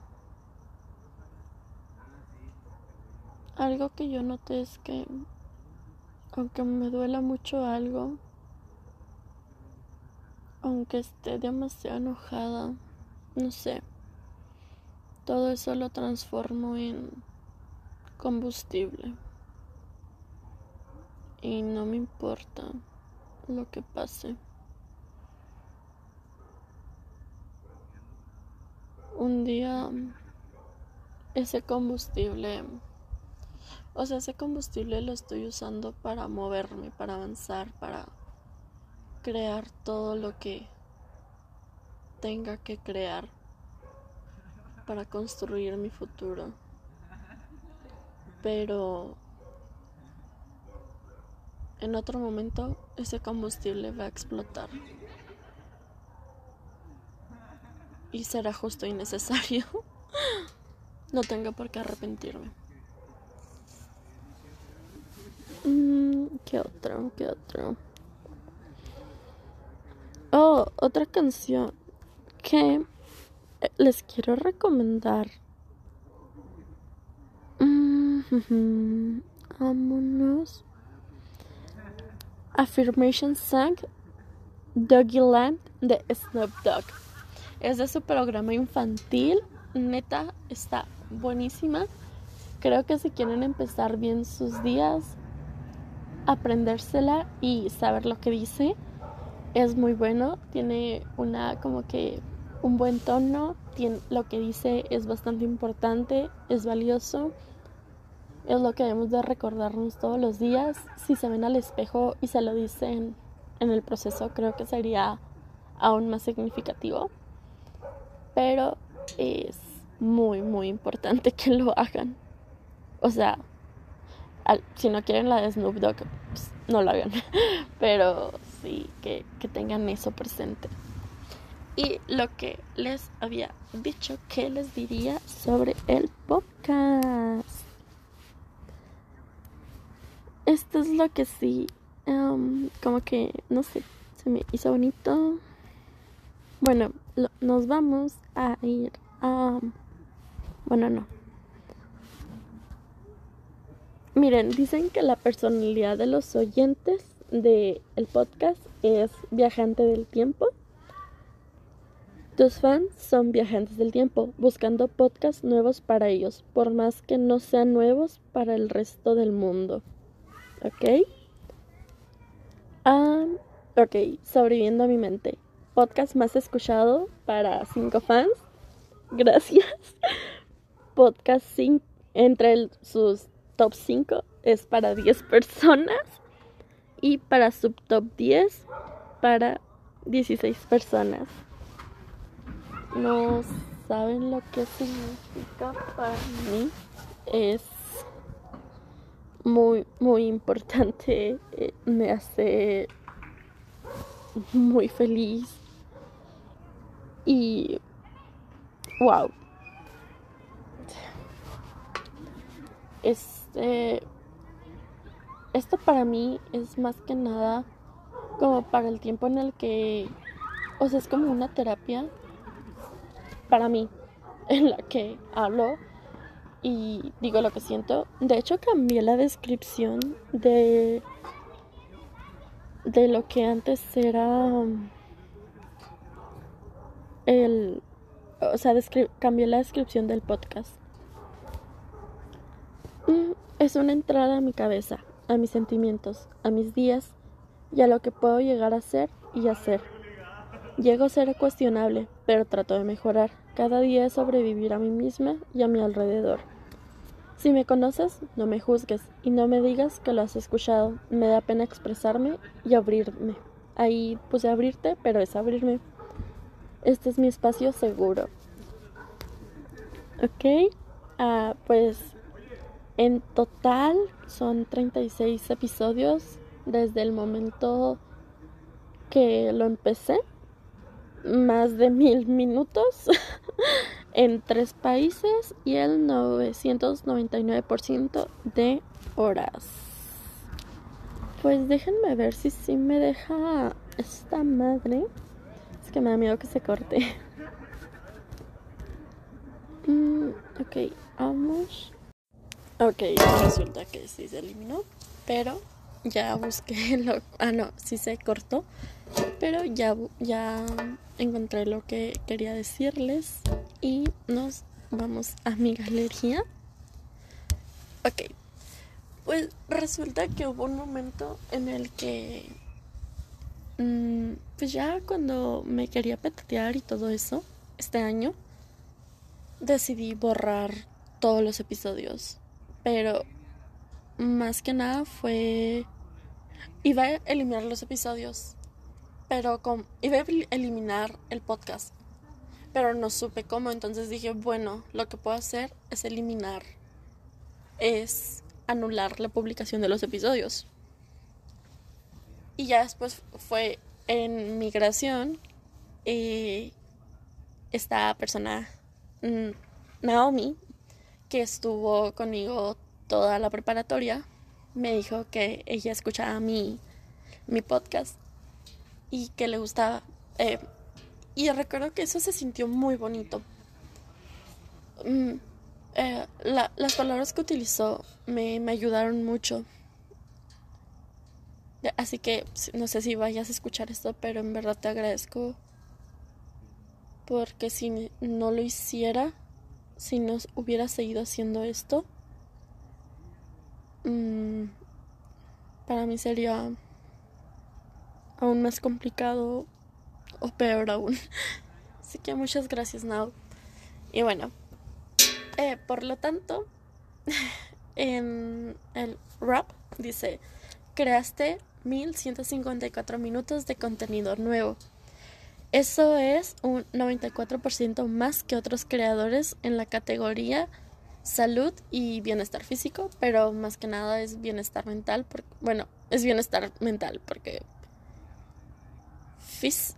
Algo que yo noté es que aunque me duela mucho algo, aunque esté demasiado enojada, no sé, todo eso lo transformo en combustible. Y no me importa lo que pase. Un día ese combustible o sea, ese combustible lo estoy usando para moverme, para avanzar, para crear todo lo que tenga que crear para construir mi futuro. Pero en otro momento ese combustible va a explotar. Y será justo y necesario. [LAUGHS] no tengo por qué arrepentirme. Mm, ¿Qué otro? ¿Qué otro? Oh, otra canción que les quiero recomendar. Mm, [LAUGHS] vámonos. Affirmation Song Doggyland de Snoop Dogg. Es de su programa infantil. Neta, está buenísima. Creo que si quieren empezar bien sus días, aprendérsela y saber lo que dice, es muy bueno, tiene una como que un buen tono, lo que dice es bastante importante, es valioso, es lo que debemos de recordarnos todos los días. Si se ven al espejo y se lo dicen en el proceso, creo que sería aún más significativo. Pero es muy, muy importante [LAUGHS] que lo hagan. O sea, si no quieren la de Snoop Dogg, pues, no lo hagan. [LAUGHS] Pero sí, que, que tengan eso presente. Y lo que les había dicho que les diría sobre el podcast. Esto es lo que sí, um, como que, no sé, se me hizo bonito. Bueno, nos vamos a ir a... Bueno, no. Miren, dicen que la personalidad de los oyentes del el podcast es viajante del tiempo. Tus fans son viajantes del tiempo, buscando podcasts nuevos para ellos, por más que no sean nuevos para el resto del mundo. ¿Ok? Ah, ok, sobreviviendo a mi mente. Podcast más escuchado para cinco fans. [LAUGHS] Gracias. Podcast entre sus top 5 es para 10 [LAUGHS] personas y para subtop 10 para 16 personas. No saben lo que significa para mí. Es muy, muy importante. Eh, me hace muy feliz. Y wow. Es este, esto para mí es más que nada como para el tiempo en el que, o sea, es como una terapia para mí [LAUGHS] en la que hablo y digo lo que siento. De hecho, cambié la descripción de de lo que antes era el o sea, cambié la descripción del podcast. Mm, es una entrada a mi cabeza, a mis sentimientos, a mis días y a lo que puedo llegar a ser y hacer. Llego a ser cuestionable, pero trato de mejorar. Cada día es sobrevivir a mí misma y a mi alrededor. Si me conoces, no me juzgues y no me digas que lo has escuchado. Me da pena expresarme y abrirme. Ahí puse abrirte, pero es abrirme. Este es mi espacio seguro. ¿Ok? Ah, pues en total son 36 episodios desde el momento que lo empecé. Más de mil [LAUGHS] minutos [LAUGHS] en tres países y el 999% de horas. Pues déjenme ver si sí me deja esta madre. Es que me da miedo que se corte. [LAUGHS] Mm, ok, vamos. Ok, resulta que sí se eliminó, pero ya busqué [LAUGHS] lo... Ah, no, sí se cortó, pero ya, ya encontré lo que quería decirles y nos vamos a mi galería. Ok, pues resulta que hubo un momento en el que... Mm, pues ya cuando me quería petatear y todo eso, este año, decidí borrar todos los episodios pero más que nada fue... Iba a eliminar los episodios, pero con... iba a eliminar el podcast, pero no supe cómo, entonces dije, bueno, lo que puedo hacer es eliminar, es anular la publicación de los episodios. Y ya después fue en migración y esta persona, mm, Naomi, que estuvo conmigo toda la preparatoria, me dijo que ella escuchaba mi, mi podcast y que le gustaba. Eh, y recuerdo que eso se sintió muy bonito. Mm, eh, las palabras que utilizó me, me ayudaron mucho. Así que no sé si vayas a escuchar esto, pero en verdad te agradezco. Porque si no lo hiciera, si nos hubiera seguido haciendo esto, mm, para mí sería aún más complicado o peor aún. [LAUGHS] Así que muchas gracias, Now. Y bueno, eh, por lo tanto, [LAUGHS] en el rap dice, creaste 1154 minutos de contenido nuevo. Eso es un 94% más que otros creadores en la categoría salud y bienestar físico, pero más que nada es bienestar mental, porque, bueno, es bienestar mental porque fis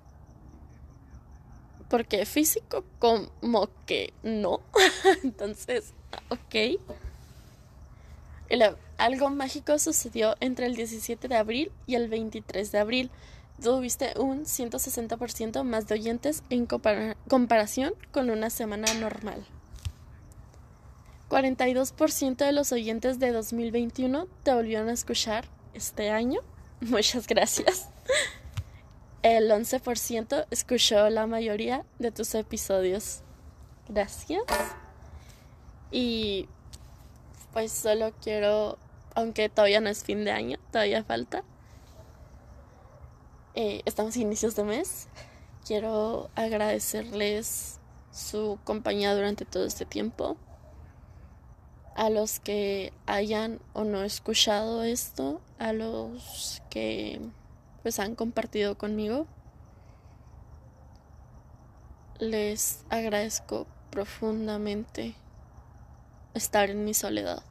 porque físico como que no. [LAUGHS] Entonces, ok. algo mágico sucedió entre el 17 de abril y el 23 de abril. Tuviste un 160% más de oyentes en comparación con una semana normal. 42% de los oyentes de 2021 te volvieron a escuchar este año. [LAUGHS] Muchas gracias. El 11% escuchó la mayoría de tus episodios. Gracias. Y pues solo quiero, aunque todavía no es fin de año, todavía falta. Eh, estamos a inicios de mes. Quiero agradecerles su compañía durante todo este tiempo. A los que hayan o no escuchado esto, a los que pues han compartido conmigo. Les agradezco profundamente estar en mi soledad.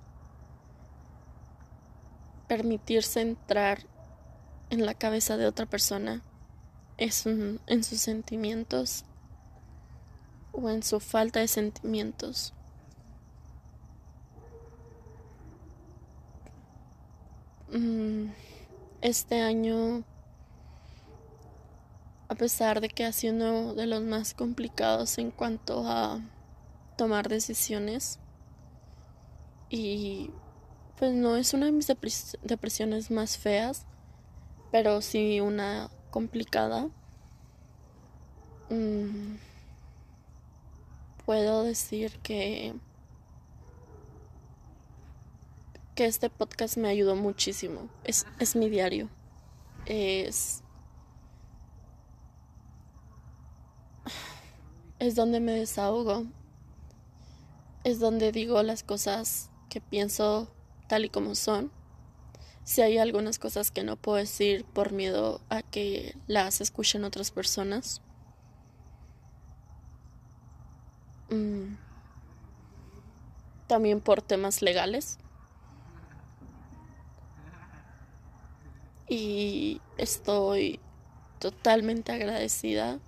Permitirse entrar en la cabeza de otra persona es en sus sentimientos o en su falta de sentimientos. Mm, este año a pesar de que ha sido uno de los más complicados en cuanto a tomar decisiones. Y pues no es una de mis depresiones más feas, pero sí una complicada. Mm, puedo decir que que este podcast me ayudó muchísimo. Es, es mi diario. Es es donde me desahogo, es donde digo las cosas que pienso tal y como son. Si hay algunas cosas que no puedo decir por miedo a que las escuchen otras personas. Mm. También por temas legales. Y estoy totalmente agradecida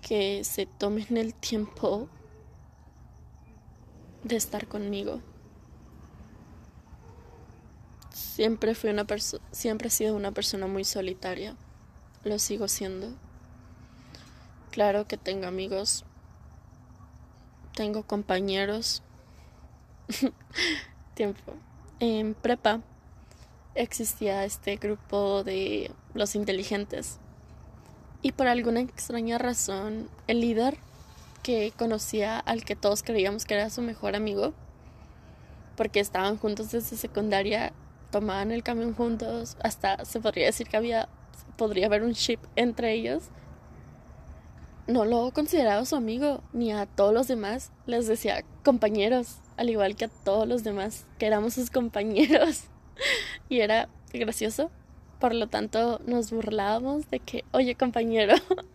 que se tomen el tiempo de estar conmigo. Siempre fui una persona, siempre he sido una persona muy solitaria. Lo sigo siendo. Claro que tengo amigos, tengo compañeros. [LAUGHS] Tiempo. En prepa existía este grupo de los inteligentes y por alguna extraña razón, el líder que conocía al que todos creíamos que era su mejor amigo, porque estaban juntos desde secundaria, tomaban el camión juntos, hasta se podría decir que había, podría haber un ship entre ellos. No lo consideraba su amigo, ni a todos los demás les decía compañeros, al igual que a todos los demás que éramos sus compañeros. [LAUGHS] y era gracioso por lo tanto nos burlábamos de que, oye compañero,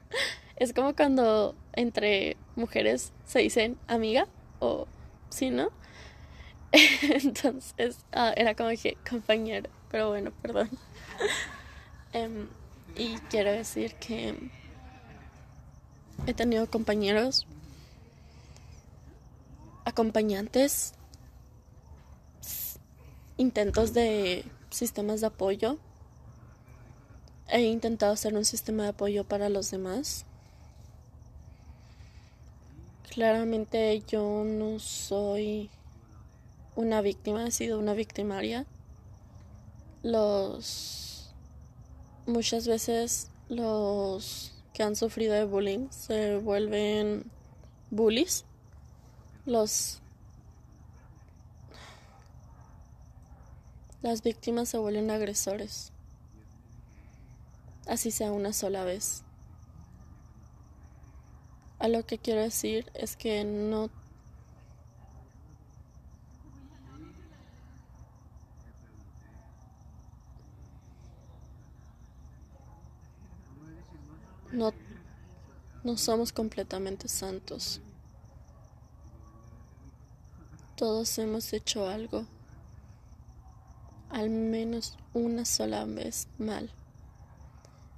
[LAUGHS] es como cuando entre mujeres se dicen amiga o sí, ¿no? [LAUGHS] Entonces ah, era como que compañero, pero bueno, perdón. [LAUGHS] Em, y quiero decir que he tenido compañeros, acompañantes, intentos de sistemas de apoyo He intentado hacer un sistema de apoyo para los demás. Claramente yo no soy una víctima, he sido una victimaria. Los muchas veces los que han sufrido de bullying se vuelven bullies. Los las víctimas se vuelven agresores así sea una sola vez. A lo que quiero decir es que no no, no somos completamente santos. Todos hemos hecho algo, al menos una sola vez mal,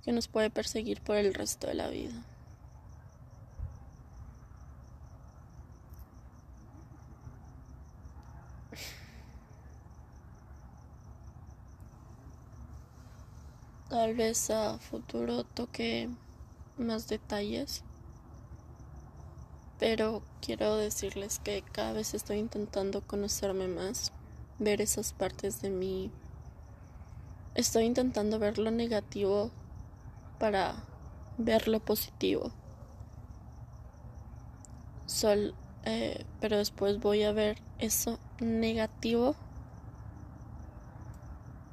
que nos puede perseguir por el resto de la vida. Tal vez a futuro toque más detalles, pero quiero decirles que cada vez estoy intentando conocerme más, ver esas partes de mí. Estoy intentando ver lo negativo para ver lo positivo. Sol, eh, pero después voy a ver eso negativo,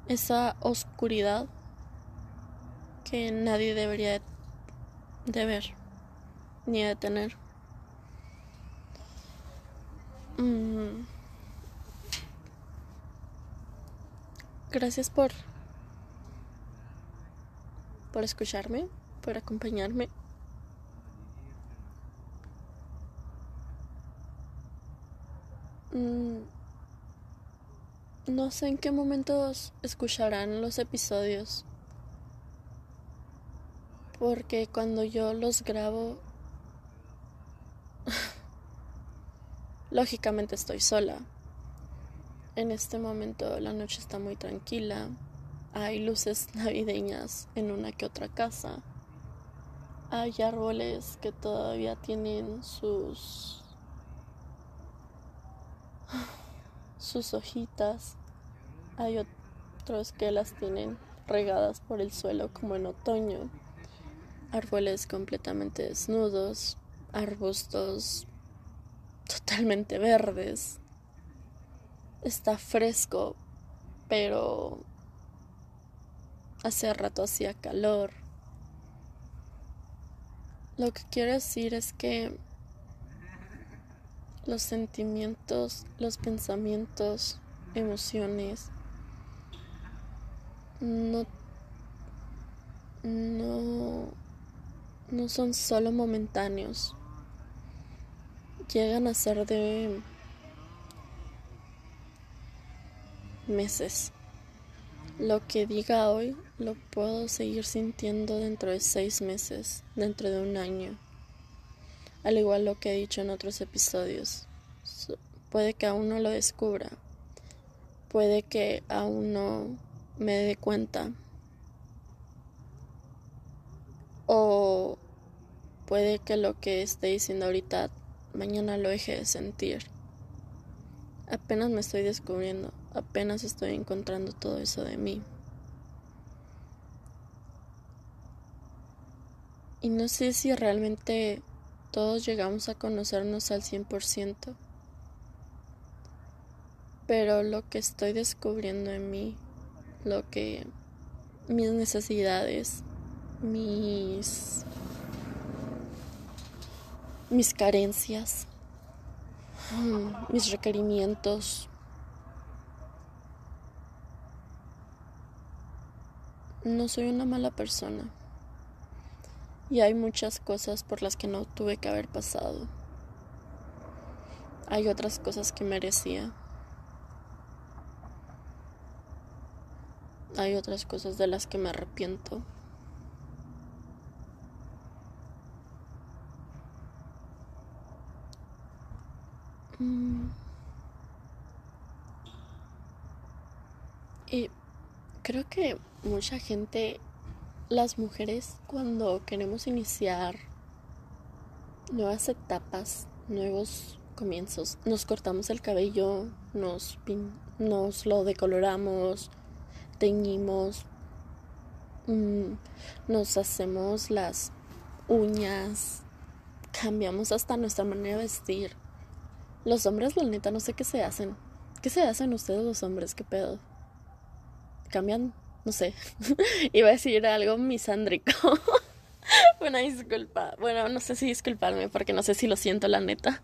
esa oscuridad que nadie debería de ver ni de tener. Mm. Gracias por por escucharme, por acompañarme. Mm. No sé en qué momentos escucharán los episodios porque cuando yo los grabo, lógicamente estoy sola. En este momento la noche está muy tranquila, hay luces [LAUGHS] navideñas en una que otra casa, hay árboles que todavía tienen sus sus hojitas, hay otros que las tienen regadas por el suelo como en otoño árboles completamente desnudos, arbustos totalmente verdes. Está fresco, pero hace rato hacía calor. Lo que quiero decir es que los sentimientos, los pensamientos, emociones no no no son solo momentáneos, llegan a ser de meses. Lo que diga hoy lo puedo seguir sintiendo dentro de seis meses, dentro de un año. Al igual lo que he dicho en otros episodios. Puede que aún no lo descubra. Puede que aún no me dé cuenta o puede que lo que esté diciendo ahorita mañana lo deje de sentir. Apenas me estoy descubriendo, apenas estoy encontrando todo eso de mí. Y no sé si realmente todos llegamos a conocernos al 100%, pero lo que estoy descubriendo en mí, lo que mis necesidades, mis mis carencias, mm, mis requerimientos. No soy una mala persona. Y hay muchas cosas por las que no tuve que haber pasado. Hay otras cosas que merecía. Hay otras cosas de las que me arrepiento. Y creo que mucha gente, las mujeres, cuando queremos iniciar nuevas etapas, nuevos comienzos, nos cortamos el cabello, nos, nos lo decoloramos, teñimos, mm, nos hacemos las uñas, cambiamos hasta nuestra manera de vestir los hombres, la neta, no sé qué se hacen. ¿Qué se hacen ustedes los hombres? ¿Qué pedo? ¿Cambian no sé, [LAUGHS] iba a decir algo misándrico. [LAUGHS] Una disculpa. Bueno, no sé si disculparme porque no sé si lo siento la neta.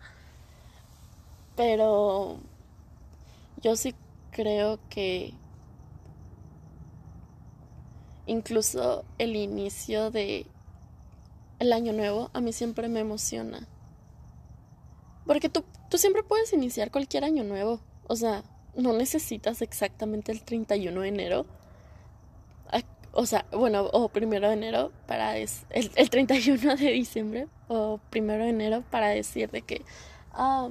Pero yo sí creo que incluso el inicio de el año nuevo a mí siempre me emociona. Porque tú, tú siempre puedes iniciar cualquier año nuevo. O sea, no necesitas exactamente el 31 de enero. O sea, bueno, o primero de enero para el, el 31 de diciembre o primero de enero para decir de que, ah,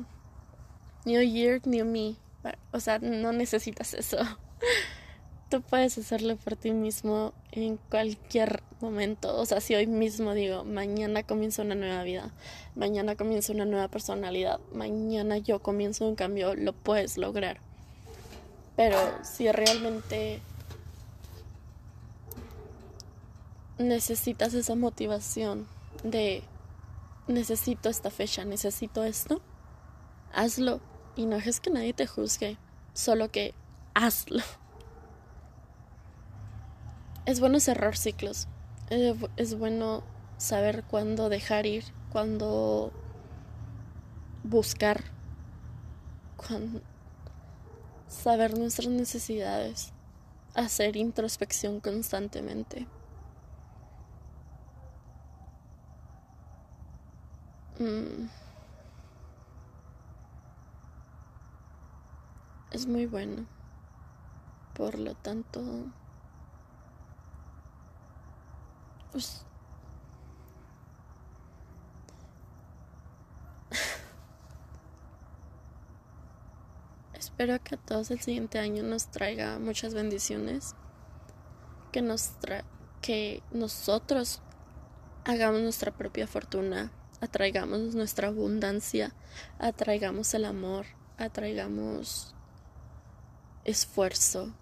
New Year, New Me. O sea, no necesitas eso. [LAUGHS] Puedes hacerlo por ti mismo en cualquier momento. O sea, si hoy mismo digo, mañana comienza una nueva vida, mañana comienza una nueva personalidad, mañana yo comienzo un cambio, lo puedes lograr. Pero si realmente necesitas esa motivación de necesito esta fecha, necesito esto, hazlo y no dejes que nadie te juzgue, solo que hazlo. Es bueno cerrar ciclos, es bueno saber cuándo dejar ir, cuándo buscar, cuándo saber nuestras necesidades, hacer introspección constantemente. Mm. Es muy bueno. Por lo tanto, pues Espero que a todos el siguiente año nos traiga muchas bendiciones. Que nos que nosotros hagamos nuestra propia fortuna, atraigamos nuestra abundancia, atraigamos el amor, atraigamos esfuerzo.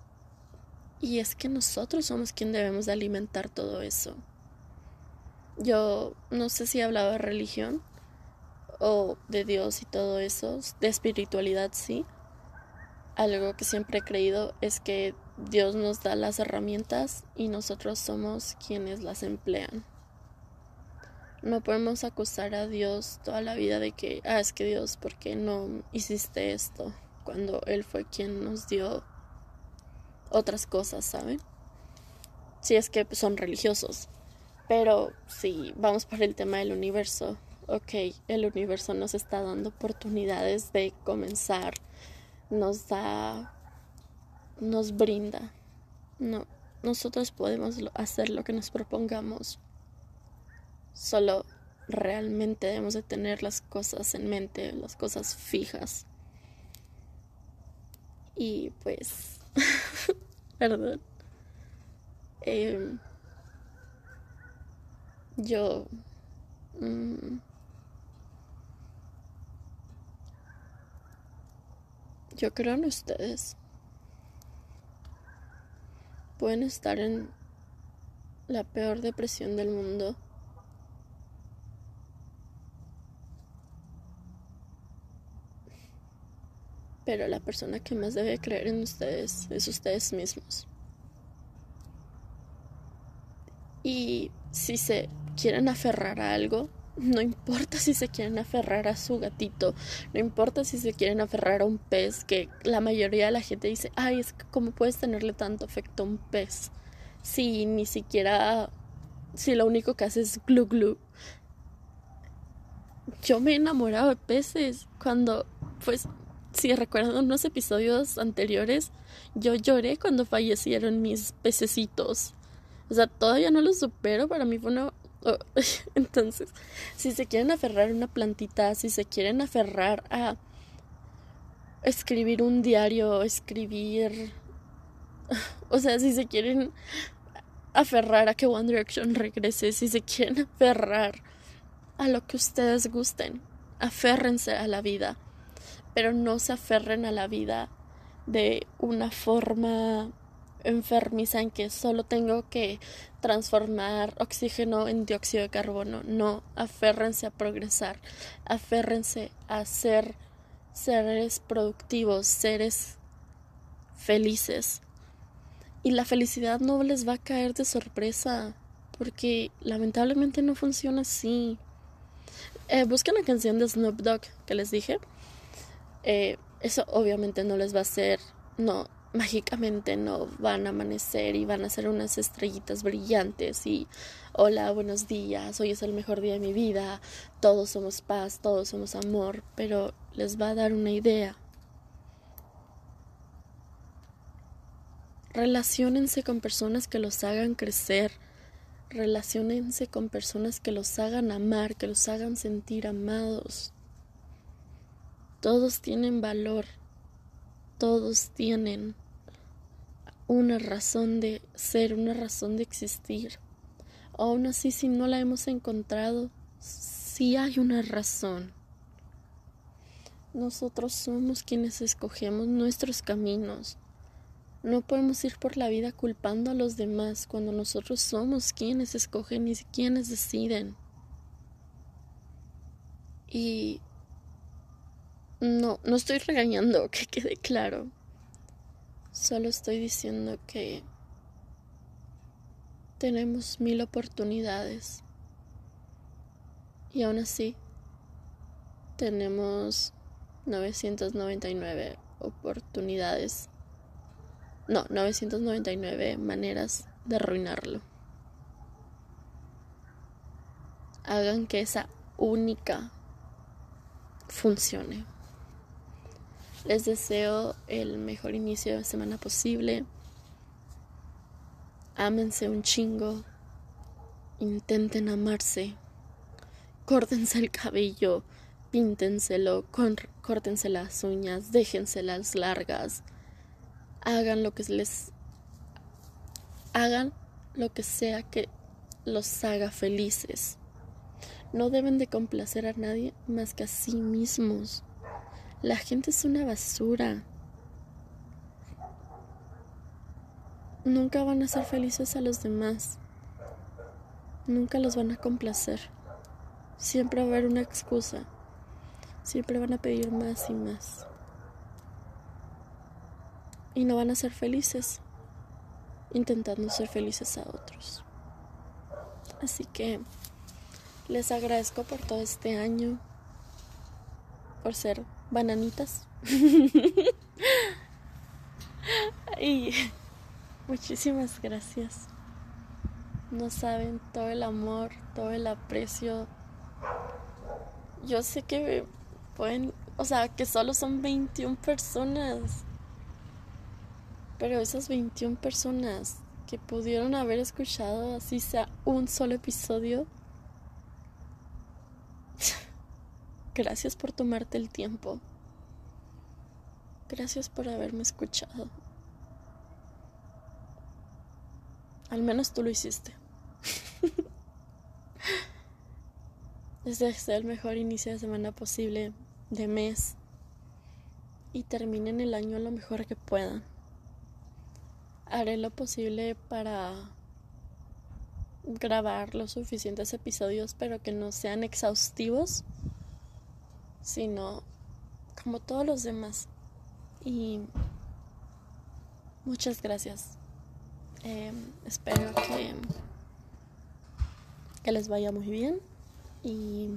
Y es que nosotros somos quien debemos de alimentar todo eso. Yo no sé si he hablado de religión o de Dios y todo eso, de espiritualidad sí, algo que siempre he creído es que Dios nos da las herramientas y nosotros somos quienes las emplean. No podemos acusar a Dios toda la vida de que, ah, es que Dios, ¿por qué no hiciste esto? Cuando Él fue quien nos dio otras cosas, ¿saben? Si es que son religiosos. Pero si vamos por el tema del universo, ok, el universo nos está dando oportunidades de comenzar nos da, nos brinda. No, nosotros podemos hacer lo que nos propongamos. Solo realmente debemos de tener las cosas en mente, las cosas fijas. Y pues, [LAUGHS] perdón. Em, yo... Mm, Yo creo en ustedes. Pueden estar en la peor depresión del mundo. Pero la persona que más debe creer en ustedes es ustedes mismos. Y si se quieren aferrar a algo, no importa si se quieren aferrar a su gatito, no importa si se quieren aferrar a un pez, que la mayoría de la gente dice, ay, es que cómo puedes tenerle tanto afecto a un pez. Si ni siquiera, si lo único que hace es glu glu. Yo me he enamorado de peces cuando, pues, si recuerdan unos episodios anteriores, yo lloré cuando fallecieron mis pececitos. O sea, todavía no lo supero, para mí fue una [LAUGHS] entonces, si se quieren aferrar a una plantita, si se quieren aferrar a escribir un diario, escribir... [LAUGHS] O sea, si se quieren aferrar a que One Direction regrese, si se quieren aferrar a lo que ustedes gusten, aférrense a la vida, pero no se aferren a la vida de una forma enfermiza en que solo tengo que transformar oxígeno en dióxido de carbono. No, aférrense a progresar, aférrense a ser seres productivos, seres felices. Y la felicidad no les va a caer de sorpresa, porque lamentablemente no funciona así. Eh, busquen la canción de Snoop Dogg que les dije. Eh, eso obviamente no les va a hacer, no, mágicamente no van a amanecer y van a ser unas estrellitas brillantes y hola, buenos días, hoy es el mejor día de mi vida, todos somos paz, todos somos amor, pero les va a dar una idea. Relaciónense con personas que los hagan crecer, relaciónense con personas que los hagan amar, que los hagan sentir amados. Todos tienen valor, todos tienen una razón de ser, una razón de existir. Aún así, si no la hemos encontrado, sí hay una razón. Nosotros somos quienes escogemos nuestros caminos. No podemos ir por la vida culpando a los demás cuando nosotros somos quienes escogen y quienes deciden. Y no, no estoy regañando, [LAUGHS] que quede claro. Solo estoy diciendo que tenemos mil oportunidades. Y aún así, tenemos 999 oportunidades. No, 999 maneras de arruinarlo. Hagan que esa única funcione. Les deseo el mejor inicio de semana posible. Ámense un chingo. Intenten amarse. Córtense el cabello. Píntenselo. Córtense las uñas. Déjenselas largas. Hagan lo que les. Hagan lo que sea que los haga felices. No deben de complacer a nadie más que a sí mismos. La gente es una basura. Nunca van a ser felices a los demás. Nunca los van a complacer. Siempre va a haber una excusa. Siempre van a pedir más y más. Y no van a ser felices intentando ser felices a otros. Así que les agradezco por todo este año, por ser bananitas. [LAUGHS] y muchísimas gracias. No saben todo el amor, todo el aprecio. Yo sé que pueden, o sea, que solo son 21 personas. Pero esas 21 personas que pudieron haber escuchado así sea un solo episodio Gracias por tomarte el tiempo. Gracias por haberme escuchado. Al menos tú lo hiciste. [LAUGHS] Les deseo el mejor inicio de semana posible, de mes, y terminen el año lo mejor que puedan. Haré lo posible para grabar los suficientes episodios, pero que no sean exhaustivos sino como todos los demás. Y muchas gracias. Em, espero que, que les vaya muy bien y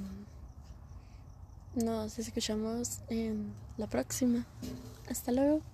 nos escuchamos en la próxima. Hasta luego.